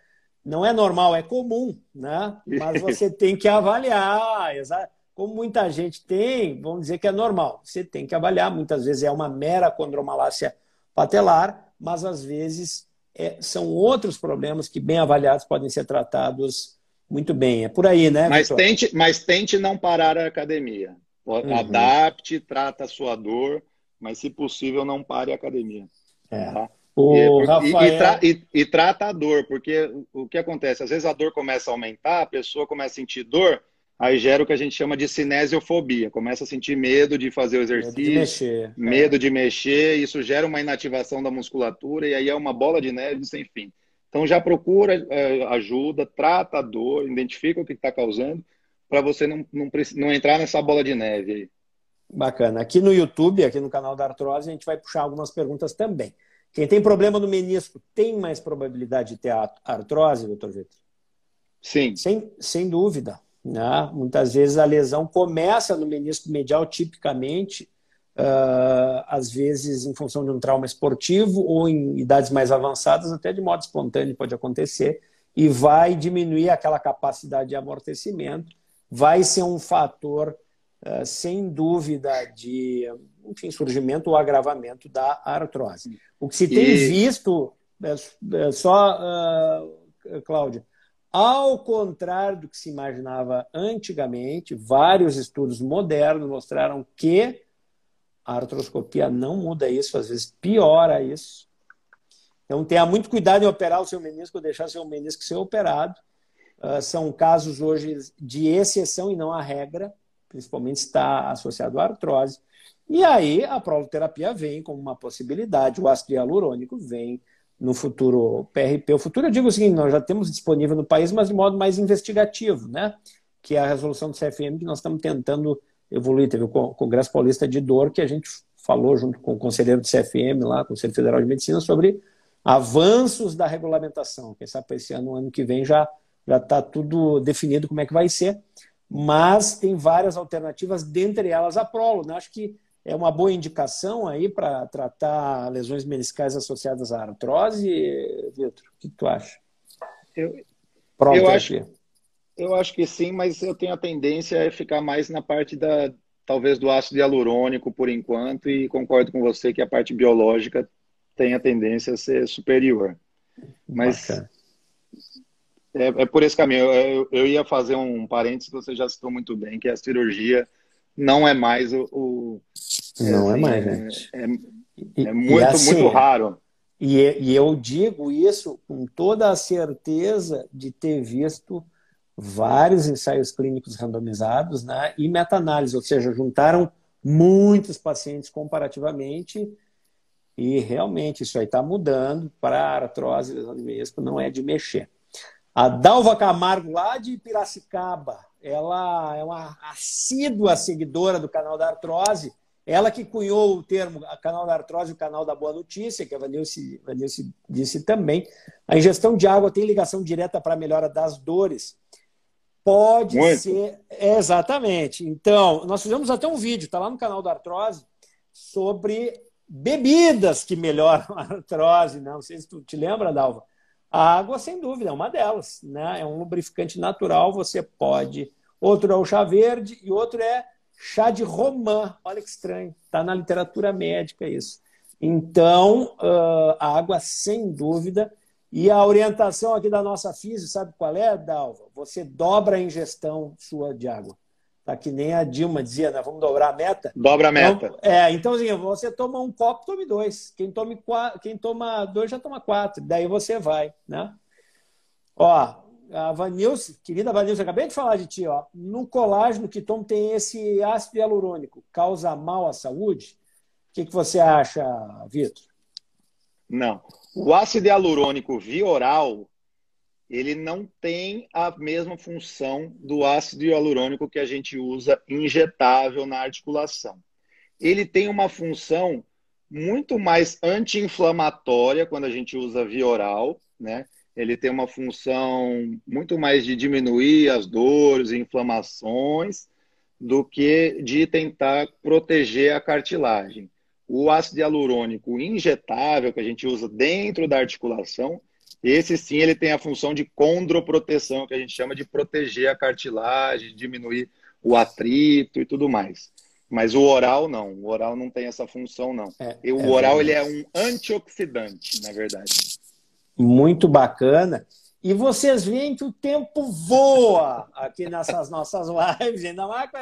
Não é normal, é comum, né? Mas [LAUGHS] você tem que avaliar. Exato como muita gente tem, vamos dizer que é normal. Você tem que avaliar, muitas vezes é uma mera condromalácia patelar, mas às vezes é, são outros problemas que, bem avaliados, podem ser tratados muito bem. É por aí, né? Mas tente, mas tente não parar a academia. Uhum. Adapte, trata a sua dor, mas se possível, não pare a academia. É. Tá? O e, Rafael... e, tra e, e, trata a dor, porque o que acontece? Às vezes a dor começa a aumentar, a pessoa começa a sentir dor, aí gera o que a gente chama de cinesiofobia. Começa a sentir medo de fazer o exercício, medo de mexer, é. medo é. de mexer isso gera uma inativação da musculatura e aí é uma bola de neve sem fim. Então já procura é, ajuda, trata a dor, identifica o que está causando, para você não, não, não entrar nessa bola de neve aí. Bacana. Aqui no YouTube, aqui no canal da Artrose, a gente vai puxar algumas perguntas também. Quem tem problema no menisco tem mais probabilidade de ter artrose, doutor Vitor? Sim. Sem, sem dúvida. Né? Muitas vezes a lesão começa no menisco medial, tipicamente, uh, às vezes em função de um trauma esportivo ou em idades mais avançadas, até de modo espontâneo pode acontecer, e vai diminuir aquela capacidade de amortecimento, vai ser um fator, sem dúvida, de enfim, surgimento ou agravamento da artrose. O que se tem e... visto, é, é só, uh, Cláudio, ao contrário do que se imaginava antigamente, vários estudos modernos mostraram que a artroscopia não muda isso, às vezes piora isso. Então tenha muito cuidado em operar o seu menisco ou deixar seu menisco ser operado. Uh, são casos hoje de exceção e não a regra, principalmente está associado à artrose. E aí a proloterapia vem como uma possibilidade, o ácido hialurônico vem no futuro PRP. O futuro, eu digo o seguinte, nós já temos disponível no país, mas de modo mais investigativo, né? que é a resolução do CFM que nós estamos tentando evoluir. Teve o Congresso Paulista de Dor, que a gente falou junto com o conselheiro do CFM, lá, Conselho Federal de Medicina, sobre avanços da regulamentação. Quem sabe para esse ano, ano que vem, já já está tudo definido como é que vai ser, mas tem várias alternativas, dentre elas a Prolo. Né? Acho que é uma boa indicação aí para tratar lesões meniscais associadas à artrose, Vitor? O que tu acha? Eu, eu acho, eu acho que sim, mas eu tenho a tendência a ficar mais na parte da talvez do ácido hialurônico por enquanto e concordo com você que a parte biológica tem a tendência a ser superior. Mas é, é, por esse caminho. Eu, eu, ia fazer um parênteses que você já citou muito bem, que a cirurgia não é mais o. o não é, assim, é mais, gente. É, é, é muito, assim, muito raro. E, e eu digo isso com toda a certeza de ter visto vários ensaios clínicos randomizados né, e meta-análise, ou seja, juntaram muitos pacientes comparativamente e realmente isso aí está mudando para a artrose lesão de menisco, não é de mexer. A Dalva Camargo, lá de Piracicaba, ela é uma assídua seguidora do canal da artrose. Ela que cunhou o termo a canal da artrose e o canal da boa notícia, que a Vanilce, Vanilce disse também. A ingestão de água tem ligação direta para a melhora das dores. Pode Muito. ser. Exatamente. Então, nós fizemos até um vídeo, está lá no canal da artrose, sobre bebidas que melhoram a artrose. Né? Não sei se tu te lembra, Dalva. A água, sem dúvida, é uma delas. Né? É um lubrificante natural, você pode. Outro é o chá verde e outro é chá de romã. Olha que estranho. Está na literatura médica isso. Então, a água, sem dúvida. E a orientação aqui da nossa física, sabe qual é, Dalva? Você dobra a ingestão sua de água. Tá que nem a Dilma dizia, né? Vamos dobrar a meta. Dobra a meta. Então, é, então assim, você toma um copo, tome dois. Quem, tome quatro, quem toma dois já toma quatro. Daí você vai, né? Ó, a Vanilce, querida Vanilce, acabei de falar de ti, ó. No colágeno que toma tem esse ácido hialurônico. Causa mal à saúde? O que, que você acha, Vitor? Não. O ácido hialurônico via oral ele não tem a mesma função do ácido hialurônico que a gente usa injetável na articulação. Ele tem uma função muito mais anti-inflamatória quando a gente usa via oral, né? Ele tem uma função muito mais de diminuir as dores e inflamações do que de tentar proteger a cartilagem. O ácido hialurônico injetável que a gente usa dentro da articulação, esse sim, ele tem a função de condroproteção, que a gente chama de proteger a cartilagem, diminuir o atrito e tudo mais. Mas o oral não, o oral não tem essa função não. É, e o é oral ele é um antioxidante, na verdade. Muito bacana. E vocês veem que o tempo voa aqui nessas nossas lives, ainda mais com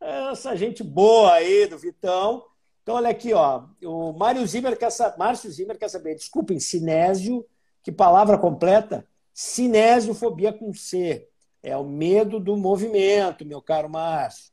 essa gente boa aí do Vitão. Então, olha aqui, ó. O Mário Zimmer quer saber, Márcio Zimmer quer saber, desculpem, Sinésio que palavra completa? Cinesiofobia com C. É o medo do movimento, meu caro Márcio.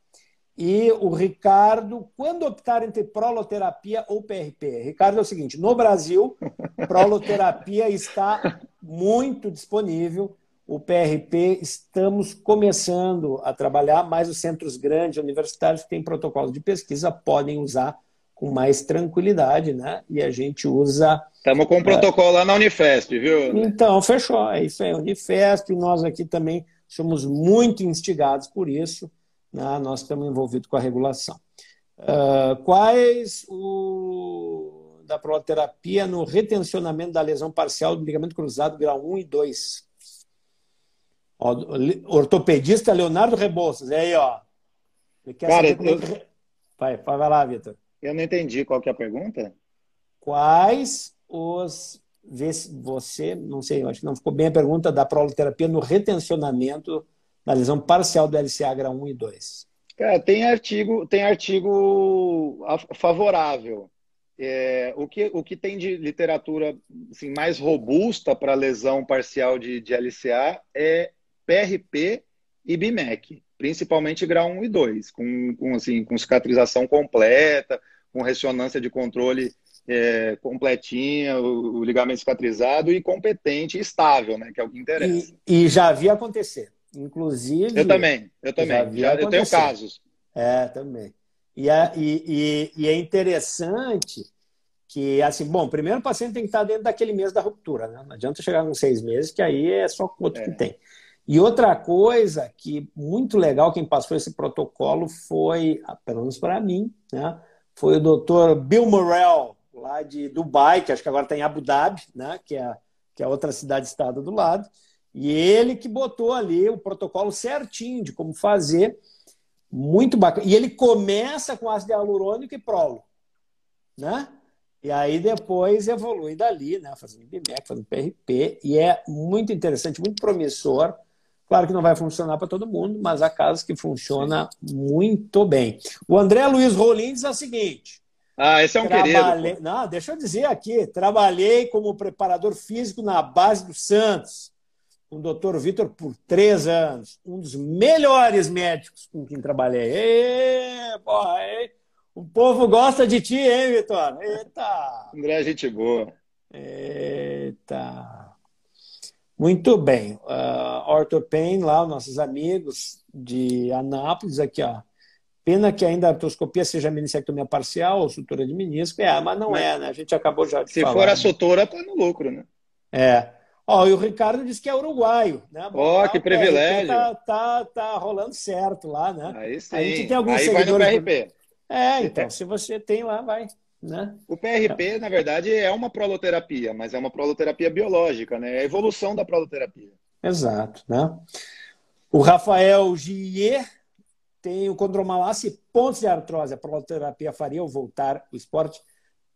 E o Ricardo, quando optar entre proloterapia ou PRP? Ricardo, é o seguinte: no Brasil, [LAUGHS] proloterapia está muito disponível. O PRP estamos começando a trabalhar, mas os centros grandes, universitários que têm protocolos de pesquisa, podem usar com mais tranquilidade, né? E a gente usa. Estamos com um protocolo lá na Unifesp, viu? Então, fechou. É isso aí, Unifesp. Nós aqui também somos muito instigados por isso. Né? Nós estamos envolvidos com a regulação. Uh, quais o da proloterapia no retencionamento da lesão parcial do ligamento cruzado grau 1 e 2? Ó, ortopedista Leonardo Rebouças, é aí, ó. Cara, eu... vai, vai lá, Vitor. Eu não entendi qual que é a pergunta. Quais os você, não sei, acho que não ficou bem a pergunta da proloterapia no retencionamento da lesão parcial do LCA grau 1 e 2. Cara, tem artigo, tem artigo favorável. É, o, que, o que tem de literatura assim, mais robusta para lesão parcial de, de LCA é PRP e BIMEC principalmente grau 1 e 2, com, com, assim, com cicatrização completa, com ressonância de controle é, completinha, o, o, ligamento cicatrizado e competente e estável, né, que é o que interessa. E, e já vi acontecer, inclusive... Eu também, eu também, já, já eu tenho casos. É, também. E é, e, e, e é interessante que, assim, bom, primeiro o paciente tem que estar dentro daquele mês da ruptura, né? Não adianta chegar com seis meses, que aí é só outro é. que tem. E outra coisa que muito legal quem passou esse protocolo foi, ah, pelo menos para mim, né, foi o doutor Bill Morrell, lá de Dubai, que acho que agora está em Abu Dhabi, né? que, é, que é outra cidade-estado do lado. E ele que botou ali o protocolo certinho de como fazer. Muito bacana. E ele começa com ácido hialurônico e prolo. Né? E aí depois evolui dali, né? fazendo BMEC, fazendo PRP. E é muito interessante, muito promissor. Claro que não vai funcionar para todo mundo, mas há casos que funciona Sim. muito bem. O André Luiz Rolim diz o seguinte. Ah, esse é um Trabalhei... querido. Não, deixa eu dizer aqui. Trabalhei como preparador físico na base do Santos com o doutor Vitor por três anos, um dos melhores médicos com quem trabalhei. Ê, porra, ê. O povo gosta de ti, hein, Vitor? Eita! André, gente boa. Eita! Muito bem. Uh, Ortopen, lá, nossos amigos de Anápolis, aqui, ó. Pena que ainda a artroscopia seja meniscectomia parcial ou sutura de menisco. É, mas não é, né? A gente acabou já de Se falar. Se for a né? sutura, tá no lucro, né? É. Ó, e o Ricardo disse que é uruguaio, né? Ó, oh, que privilégio. Tá, tá, tá, rolando certo lá, né? Aí sim. A gente tem alguns Aí seguidores. Vai no PRP. É, então, se você tem lá, vai. Né? O PRP, na verdade, é uma proloterapia, mas é uma proloterapia biológica, né? É a evolução da proloterapia. Exato, né? O Rafael Gier tem o condromalácia e pontos de artrose. A proloterapia faria ou voltar o esporte.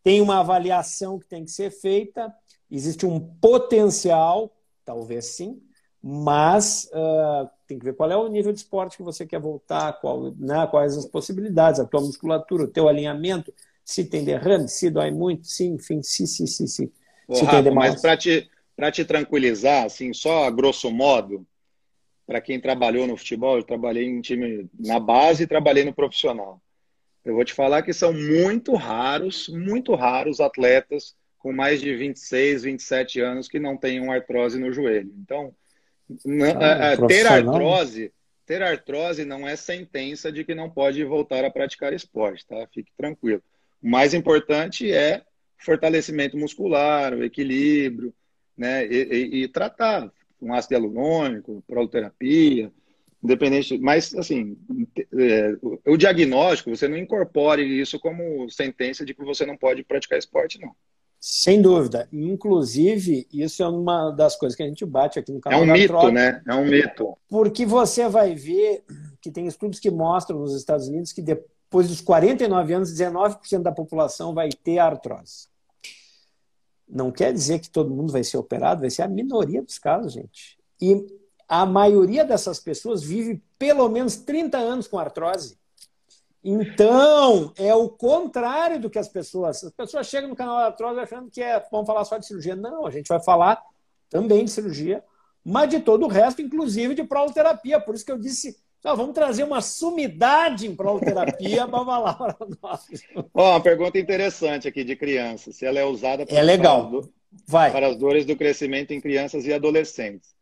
Tem uma avaliação que tem que ser feita Existe um potencial, talvez sim, mas uh, tem que ver qual é o nível de esporte que você quer voltar, qual, né, quais as possibilidades, a tua musculatura, o teu alinhamento, se tem derrame, se dói muito, sim, enfim, sim, sim, sim, sim. se Rafa, tem mas para te, te tranquilizar, assim, só a grosso modo, para quem trabalhou no futebol, eu trabalhei em time na base e trabalhei no profissional. Eu vou te falar que são muito raros, muito raros atletas com mais de 26, 27 anos que não tenham artrose no joelho. Então, ah, é, ter artrose, ter artrose não é sentença de que não pode voltar a praticar esporte, tá? Fique tranquilo. O mais importante é fortalecimento muscular, o equilíbrio, né? E, e, e tratar com ácido hialurônico, proloterapia, independente. Mas, assim, é, o diagnóstico, você não incorpore isso como sentença de que você não pode praticar esporte, não. Sem dúvida. Inclusive, isso é uma das coisas que a gente bate aqui no canal. É um mito, Troca, né? É um mito. Porque você vai ver que tem estudos que mostram nos Estados Unidos que depois dos 49 anos, 19% da população vai ter artrose. Não quer dizer que todo mundo vai ser operado, vai ser a minoria dos casos, gente. E a maioria dessas pessoas vive pelo menos 30 anos com artrose. Então, é o contrário do que as pessoas. As pessoas chegam no canal da artrose achando que é, vamos falar só de cirurgia. Não, a gente vai falar também de cirurgia, mas de todo o resto, inclusive de proloterapia. Por isso que eu disse, vamos trazer uma sumidade em proloterapia para falar para nós. Ó, uma pergunta interessante aqui de criança. Se ela é usada para, é legal. Vai. para as dores do crescimento em crianças e adolescentes.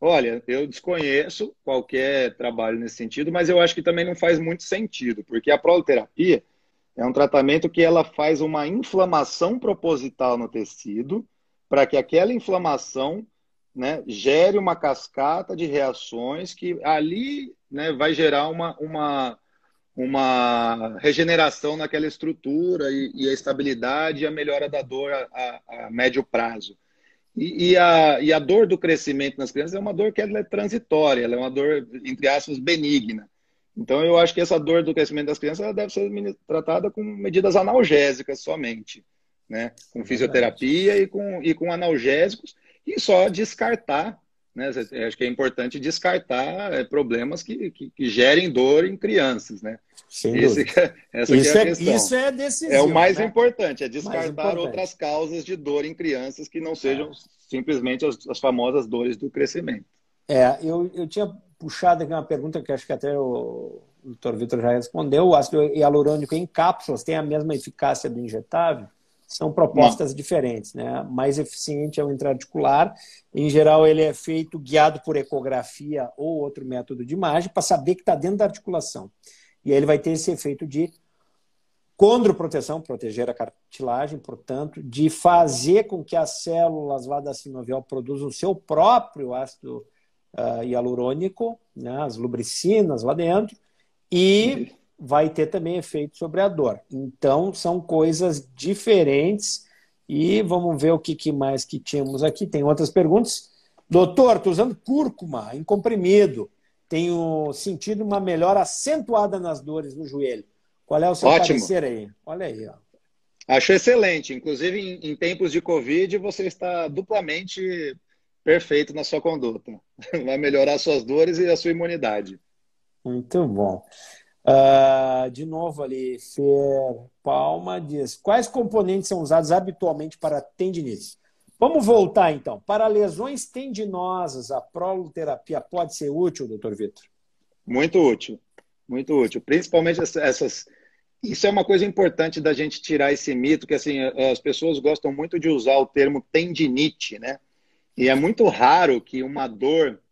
Olha, eu desconheço qualquer trabalho nesse sentido, mas eu acho que também não faz muito sentido, porque a proloterapia é um tratamento que ela faz uma inflamação proposital no tecido para que aquela inflamação né, gere uma cascata de reações que ali né, vai gerar uma, uma, uma regeneração naquela estrutura e, e a estabilidade e a melhora da dor a, a, a médio prazo. E, e, a, e a dor do crescimento nas crianças é uma dor que é transitória, ela é uma dor, entre aspas, benigna. Então, eu acho que essa dor do crescimento das crianças deve ser tratada com medidas analgésicas somente, né? Com fisioterapia e com, e com analgésicos, e só descartar, né? Acho que é importante descartar é, problemas que, que, que gerem dor em crianças, né? Esse, é, essa isso, é a questão. É, isso é decisivo. É o mais né? importante, é descartar importante. outras causas de dor em crianças que não sejam é. simplesmente as, as, famosas dores do crescimento. É, eu, eu tinha puxado aqui uma pergunta que acho que até o, o doutor Vitor já respondeu. O ácido hialurônico em cápsulas tem a mesma eficácia do injetável? São propostas não. diferentes, né? Mais eficiente é o intraarticular. Em geral, ele é feito guiado por ecografia ou outro método de imagem para saber que está dentro da articulação. E aí ele vai ter esse efeito de condroproteção, proteger a cartilagem, portanto, de fazer com que as células lá da sinovial produzam o seu próprio ácido uh, hialurônico, né, as lubricinas lá dentro, e vai ter também efeito sobre a dor. Então, são coisas diferentes. E vamos ver o que, que mais que tínhamos aqui. Tem outras perguntas. Doutor, estou usando cúrcuma em comprimido. Tenho sentido uma melhora acentuada nas dores no joelho. Qual é o seu Ótimo. parecer aí? Olha aí. Ó. Acho excelente. Inclusive, em, em tempos de Covid, você está duplamente perfeito na sua conduta. [LAUGHS] Vai melhorar suas dores e a sua imunidade. Muito bom. Uh, de novo ali, Fer Palma diz: quais componentes são usados habitualmente para tendinite? Vamos voltar então. Para lesões tendinosas, a proloterapia pode ser útil, doutor Vitor? Muito útil, muito útil. Principalmente essas. Isso é uma coisa importante da gente tirar esse mito, que assim, as pessoas gostam muito de usar o termo tendinite, né? E é muito raro que uma dor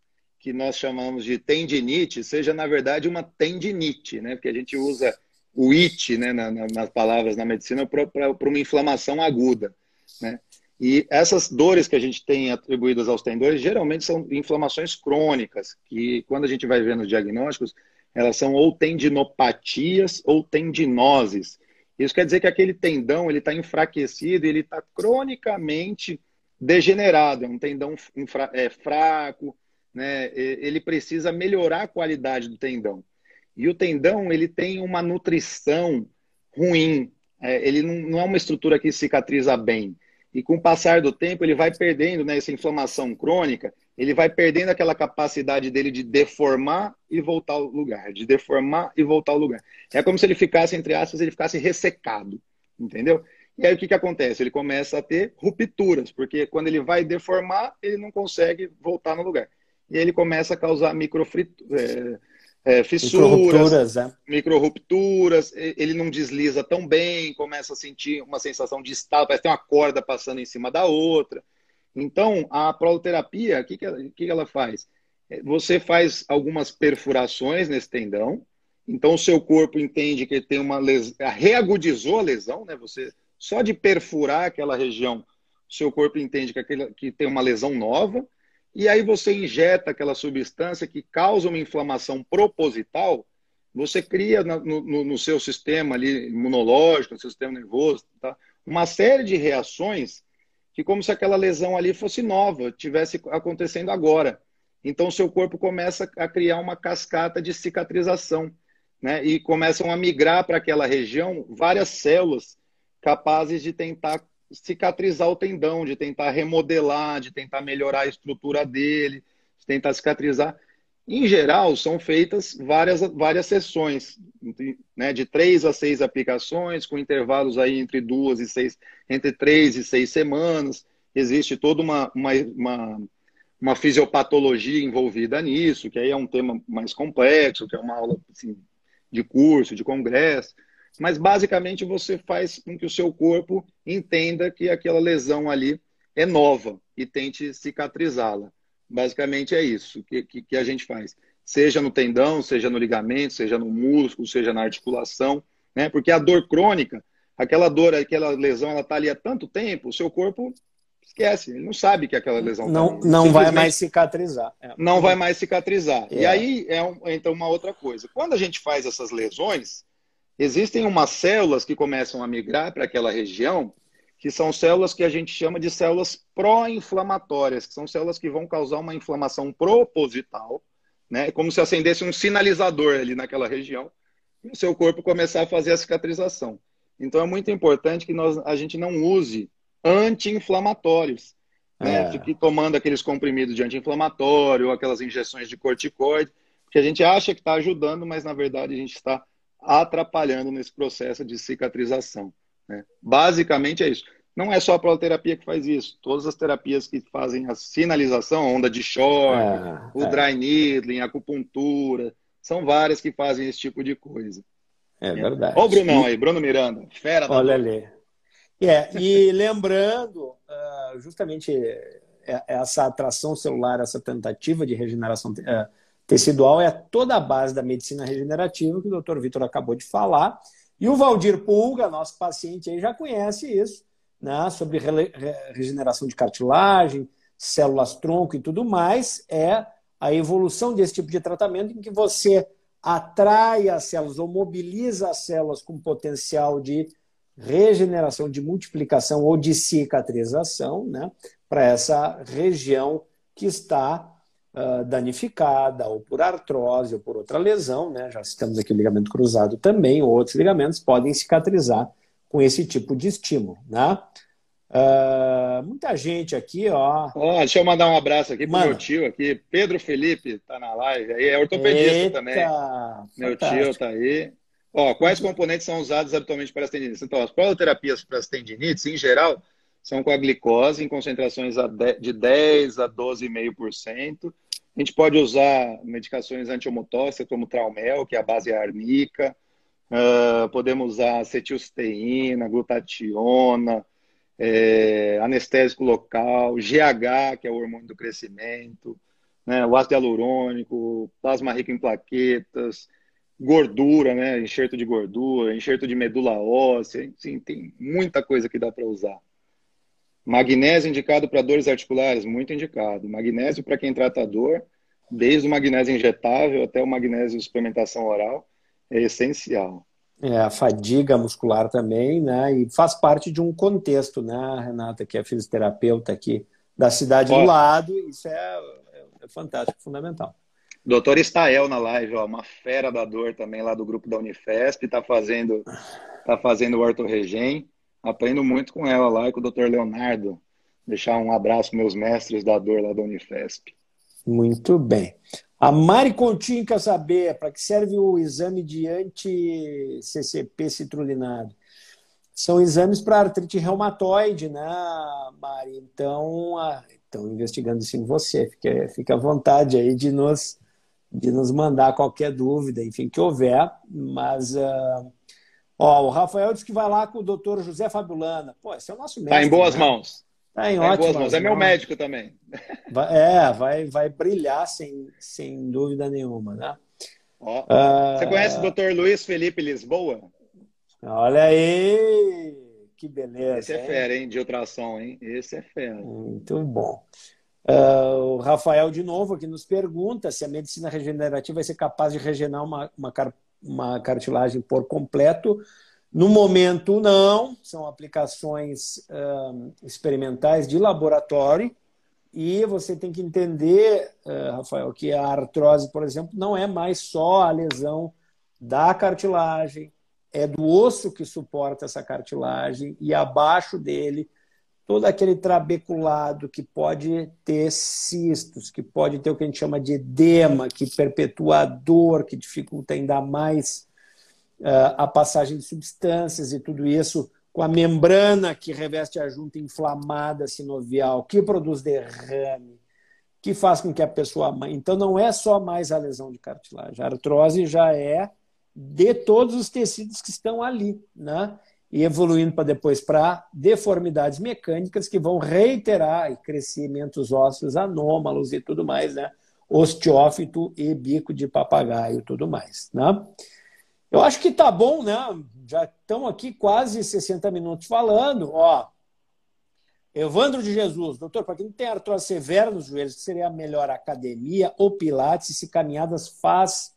que nós chamamos de tendinite seja, na verdade, uma tendinite, né? Porque a gente usa o it, né, na, na, nas palavras na medicina, para uma inflamação aguda, né? E essas dores que a gente tem atribuídas aos tendões, geralmente são inflamações crônicas, que quando a gente vai ver nos diagnósticos, elas são ou tendinopatias ou tendinoses. Isso quer dizer que aquele tendão ele está enfraquecido, ele está cronicamente degenerado, é um tendão é, fraco, né? ele precisa melhorar a qualidade do tendão. E o tendão ele tem uma nutrição ruim, é, ele não, não, é uma estrutura que cicatriza bem. E com o passar do tempo, ele vai perdendo né, essa inflamação crônica, ele vai perdendo aquela capacidade dele de deformar e voltar ao lugar, de deformar e voltar ao lugar. É como se ele ficasse, entre aspas, ele ficasse ressecado, entendeu? E aí o que, que acontece? Ele começa a ter rupturas, porque quando ele vai deformar, ele não consegue voltar no lugar. E ele começa a causar microfrituras. É, é, fissuras, micro rupturas, é. ele não desliza tão bem, começa a sentir uma sensação de estalo, parece que tem uma corda passando em cima da outra. Então, a proloterapia, o que, que, ela, que ela faz? É, você faz algumas perfurações nesse tendão, então o seu corpo entende que tem uma lesão, reagudizou a lesão, né? Você só de perfurar aquela região, seu corpo entende que, aquele, que tem uma lesão nova, e aí você injeta aquela substância que causa uma inflamação proposital, você cria no, no, no seu sistema ali, imunológico, no seu sistema nervoso, tá? uma série de reações que como se aquela lesão ali fosse nova, tivesse acontecendo agora. Então, seu corpo começa a criar uma cascata de cicatrização, né? E começam a migrar para aquela região várias células capazes de tentar cicatrizar o tendão, de tentar remodelar, de tentar melhorar a estrutura dele, de tentar cicatrizar. Em geral, são feitas várias, várias sessões, né, de três a seis aplicações, com intervalos aí entre duas e seis, entre três e seis semanas. Existe toda uma, uma, uma, uma fisiopatologia envolvida nisso, que aí é um tema mais complexo, que é uma aula assim, de curso, de congresso mas basicamente você faz com que o seu corpo entenda que aquela lesão ali é nova e tente cicatrizá-la. Basicamente é isso que, que, que, a gente faz. Seja no tendão, seja no ligamento, seja no músculo, seja na articulação, né? Porque a dor crônica, aquela dor, aquela lesão, ela está ali há tanto tempo, o seu corpo esquece, ele não sabe que aquela lesão não tá não vai mais cicatrizar. É. Não vai mais cicatrizar. É. E aí é um, então uma outra coisa. Quando a gente faz essas lesões, Existem umas células que começam a migrar para aquela região, que são células que a gente chama de células pró-inflamatórias, que são células que vão causar uma inflamação proposital, né? como se acendesse um sinalizador ali naquela região, e o seu corpo começar a fazer a cicatrização. Então é muito importante que nós, a gente não use anti-inflamatórios. Né? É. Fique tomando aqueles comprimidos de anti-inflamatório, ou aquelas injeções de corticoide, que a gente acha que está ajudando, mas na verdade a gente está atrapalhando nesse processo de cicatrização. Né? Basicamente é isso. Não é só a proloterapia que faz isso. Todas as terapias que fazem a sinalização, onda de choque, é, o é. dry needling, acupuntura, são várias que fazem esse tipo de coisa. É verdade. Olha o Brunão aí, Bruno Miranda, fera da Olha ali. É, e lembrando, ah, justamente é, essa atração celular, essa tentativa de regeneração é, tecidual é toda a base da medicina regenerativa que o doutor Vitor acabou de falar. E o Valdir Pulga, nosso paciente aí, já conhece isso, né? sobre regeneração de cartilagem, células tronco e tudo mais. É a evolução desse tipo de tratamento em que você atrai as células ou mobiliza as células com potencial de regeneração, de multiplicação ou de cicatrização, né, para essa região que está uh, danificada, ou por artrose, ou por outra lesão, né, já citamos aqui o ligamento cruzado também, ou outros ligamentos podem cicatrizar com esse tipo de estímulo. Né? Uh, muita gente aqui, ó. Oh, deixa eu mandar um abraço aqui pro Mano. meu tio aqui, Pedro Felipe, tá na live aí, é ortopedista Eita, também. Meu fantástico. tio tá aí. Ó, quais componentes são usados habitualmente para as tendinites? Então, as proloterapias para as tendinites, em geral, são com a glicose em concentrações de 10 a 12,5%. A gente pode usar medicações antiomotóxicas como Traumel, que é a base arnica. Uh, podemos usar acetilcisteína, glutationa, é, anestésico local, GH, que é o hormônio do crescimento, né, o ácido hialurônico, plasma rico em plaquetas, gordura, né, enxerto de gordura, enxerto de medula óssea, sim, tem muita coisa que dá para usar. Magnésio indicado para dores articulares, muito indicado. Magnésio para quem trata dor, desde o magnésio injetável até o magnésio de suplementação oral, é essencial. É, a fadiga muscular também, né? E faz parte de um contexto, né, Renata, que é fisioterapeuta aqui da cidade ó, do lado. Isso é, é, fantástico, fundamental. Doutor Estael na live, ó, uma fera da dor também lá do grupo da Unifesp, está fazendo, tá fazendo o ortorregen. Aprendo muito com ela lá e com o doutor Leonardo. Deixar um abraço meus mestres da dor lá da Unifesp. Muito bem. A Mari Continho quer saber para que serve o exame de anti-CCP citrullinado. São exames para artrite reumatoide, né, Mari? Então, estão investigando isso em você. Fica, fica à vontade aí de nos, de nos mandar qualquer dúvida, enfim, que houver. Mas, uh, ó, o Rafael disse que vai lá com o doutor José Fabulana. Pô, esse é o nosso médico. Está em boas né? mãos. Tá em tá ótimas mãos. É meu médico também. [LAUGHS] Vai, é, vai, vai brilhar sem, sem dúvida nenhuma, né? Ó, uh, você conhece o Dr. Luiz Felipe Lisboa? Olha aí! Que beleza. Esse é hein? fera, hein? De ultrassom, hein? Esse é fera. Muito bom. Uh, o Rafael, de novo, aqui nos pergunta se a medicina regenerativa vai ser capaz de regenerar uma, uma, uma cartilagem por completo. No momento, não, são aplicações uh, experimentais de laboratório. E você tem que entender, uh, Rafael, que a artrose, por exemplo, não é mais só a lesão da cartilagem, é do osso que suporta essa cartilagem e abaixo dele todo aquele trabeculado que pode ter cistos, que pode ter o que a gente chama de edema, que perpetua a dor, que dificulta ainda mais a passagem de substâncias e tudo isso com a membrana que reveste a junta inflamada sinovial, que produz derrame, que faz com que a pessoa. Então, não é só mais a lesão de cartilagem. A artrose já é de todos os tecidos que estão ali, né? E evoluindo para depois para deformidades mecânicas que vão reiterar crescimentos ósseos anômalos e tudo mais, né? Osteófito e bico de papagaio e tudo mais, né? Eu acho que tá bom, né? Já estão aqui quase 60 minutos falando. Ó, Evandro de Jesus, doutor, para quem tem artrose severa nos joelhos, seria melhor academia ou pilates se caminhadas faz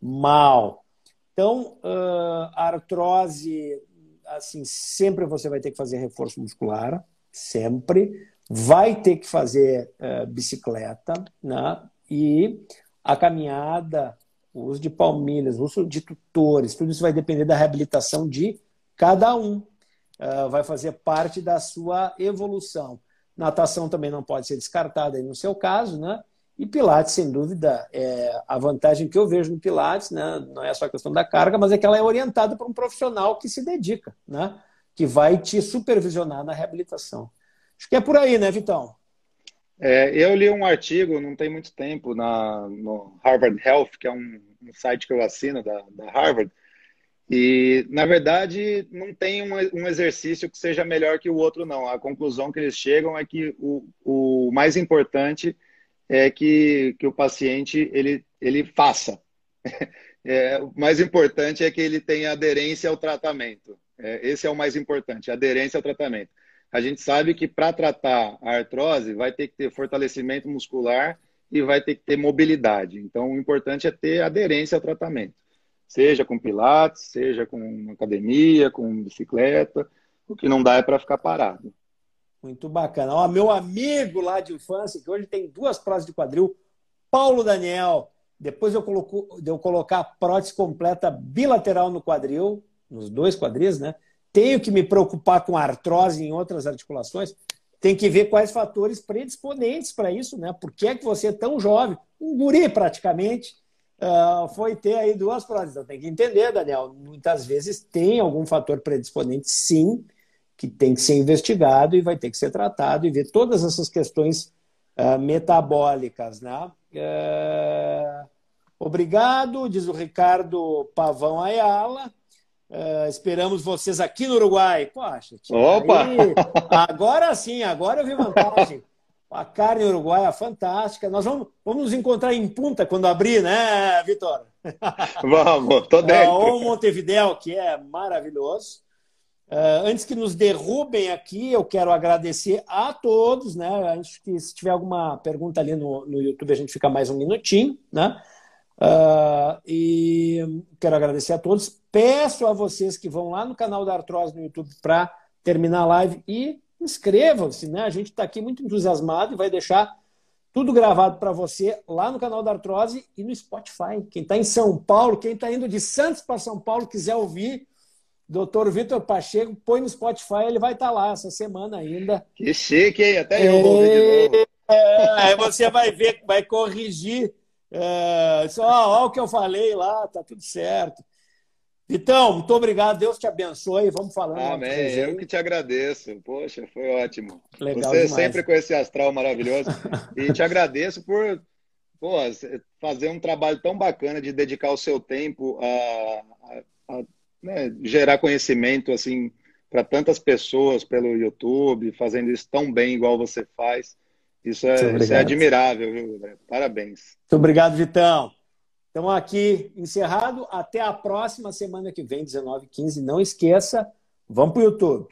mal? Então, uh, a artrose, assim, sempre você vai ter que fazer reforço muscular, sempre. Vai ter que fazer uh, bicicleta, né? E a caminhada o uso de palmilhas, o uso de tutores, tudo isso vai depender da reabilitação de cada um. Uh, vai fazer parte da sua evolução. Natação também não pode ser descartada no seu caso, né? E Pilates, sem dúvida, é a vantagem que eu vejo no Pilates, né? Não é só a questão da carga, mas é que ela é orientada para um profissional que se dedica, né? Que vai te supervisionar na reabilitação. Acho que é por aí, né, Vitão? É, eu li um artigo, não tem muito tempo, na, no Harvard Health, que é um, um site que eu assino da, da, Harvard, e, na verdade, não tem um, um, exercício que seja melhor que o outro, não. A conclusão que eles chegam é que o, o mais importante é que, que o paciente ele, ele faça. [LAUGHS] É, o mais importante é que ele tenha aderência ao tratamento. É, esse é o mais importante, aderência ao tratamento. A gente sabe que para tratar a artrose vai ter que ter fortalecimento muscular e vai ter que ter mobilidade. Então, o importante é ter aderência ao tratamento, seja com pilates, seja com academia, com bicicleta. O que não dá é para ficar parado. Muito bacana. Ó, meu amigo lá de infância, que hoje tem duas próteses de quadril, Paulo Daniel. Depois eu, coloco, eu colocar a prótese completa bilateral no quadril, nos dois quadris, né? Tenho que me preocupar com artrose em outras articulações. Tem que ver quais fatores predisponentes para isso, né? Por que é que você é tão jovem, um guri praticamente, uh, foi ter aí duas próteses? Então tem que entender, Daniel, muitas vezes tem algum fator predisponente, sim, que tem que ser investigado e vai ter que ser tratado e ver todas essas questões uh, metabólicas. Né? Uh, obrigado, diz o Ricardo Pavão Ayala. Uh, esperamos vocês aqui no Uruguai. Poxa, Opa! Aí, agora sim, agora eu vi vantagem. A carne uruguaia fantástica. Nós vamos, vamos nos encontrar em Punta quando abrir, né, Vitor? Vamos, tô dentro. Ou Montevidéu, que é maravilhoso. Uh, antes que nos derrubem aqui, eu quero agradecer a todos, né? Acho que se tiver alguma pergunta ali no, no YouTube, a gente fica mais um minutinho, né? Uh, e quero agradecer a todos. Peço a vocês que vão lá no canal da Artrose no YouTube para terminar a live e inscrevam-se, né? A gente está aqui muito entusiasmado e vai deixar tudo gravado para você lá no canal da Artrose e no Spotify. Quem está em São Paulo, quem está indo de Santos para São Paulo, quiser ouvir Doutor Vitor Pacheco, põe no Spotify, ele vai estar tá lá essa semana ainda. Que chique, hein? Até eu vou ouvir de novo. É, aí você vai ver, vai corrigir. É, só, ó, o que eu falei lá, tá tudo certo. Então, muito obrigado, Deus te abençoe. Vamos falando. Amém. Eu que te agradeço. Poxa, foi ótimo. Legal Você demais. sempre com esse astral maravilhoso. [LAUGHS] e te agradeço por pô, fazer um trabalho tão bacana de dedicar o seu tempo a, a, a né, gerar conhecimento assim para tantas pessoas pelo YouTube, fazendo isso tão bem igual você faz. Isso é, isso é admirável, viu? Parabéns. Muito obrigado, Vitão. Então, aqui encerrado. Até a próxima semana que vem, 19 15 Não esqueça, vamos para o YouTube.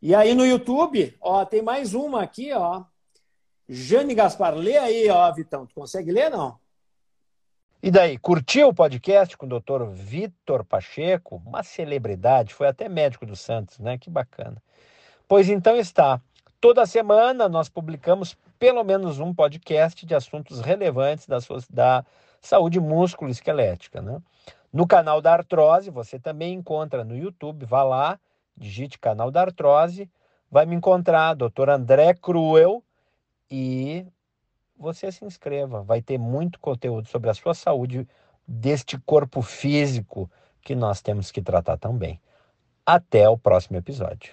E aí no YouTube, ó, tem mais uma aqui, ó. Jane Gaspar, lê aí, ó, Vitão. Tu consegue ler, não? E daí, curtiu o podcast com o doutor Vitor Pacheco? Uma celebridade, foi até médico do Santos, né? Que bacana. Pois então está. Toda semana nós publicamos pelo menos um podcast de assuntos relevantes da, sua, da saúde músculo-esquelética. Né? No canal da Artrose, você também encontra no YouTube, vá lá, digite canal da Artrose, vai me encontrar, doutor André Cruel, e você se inscreva. Vai ter muito conteúdo sobre a sua saúde deste corpo físico que nós temos que tratar também. Até o próximo episódio.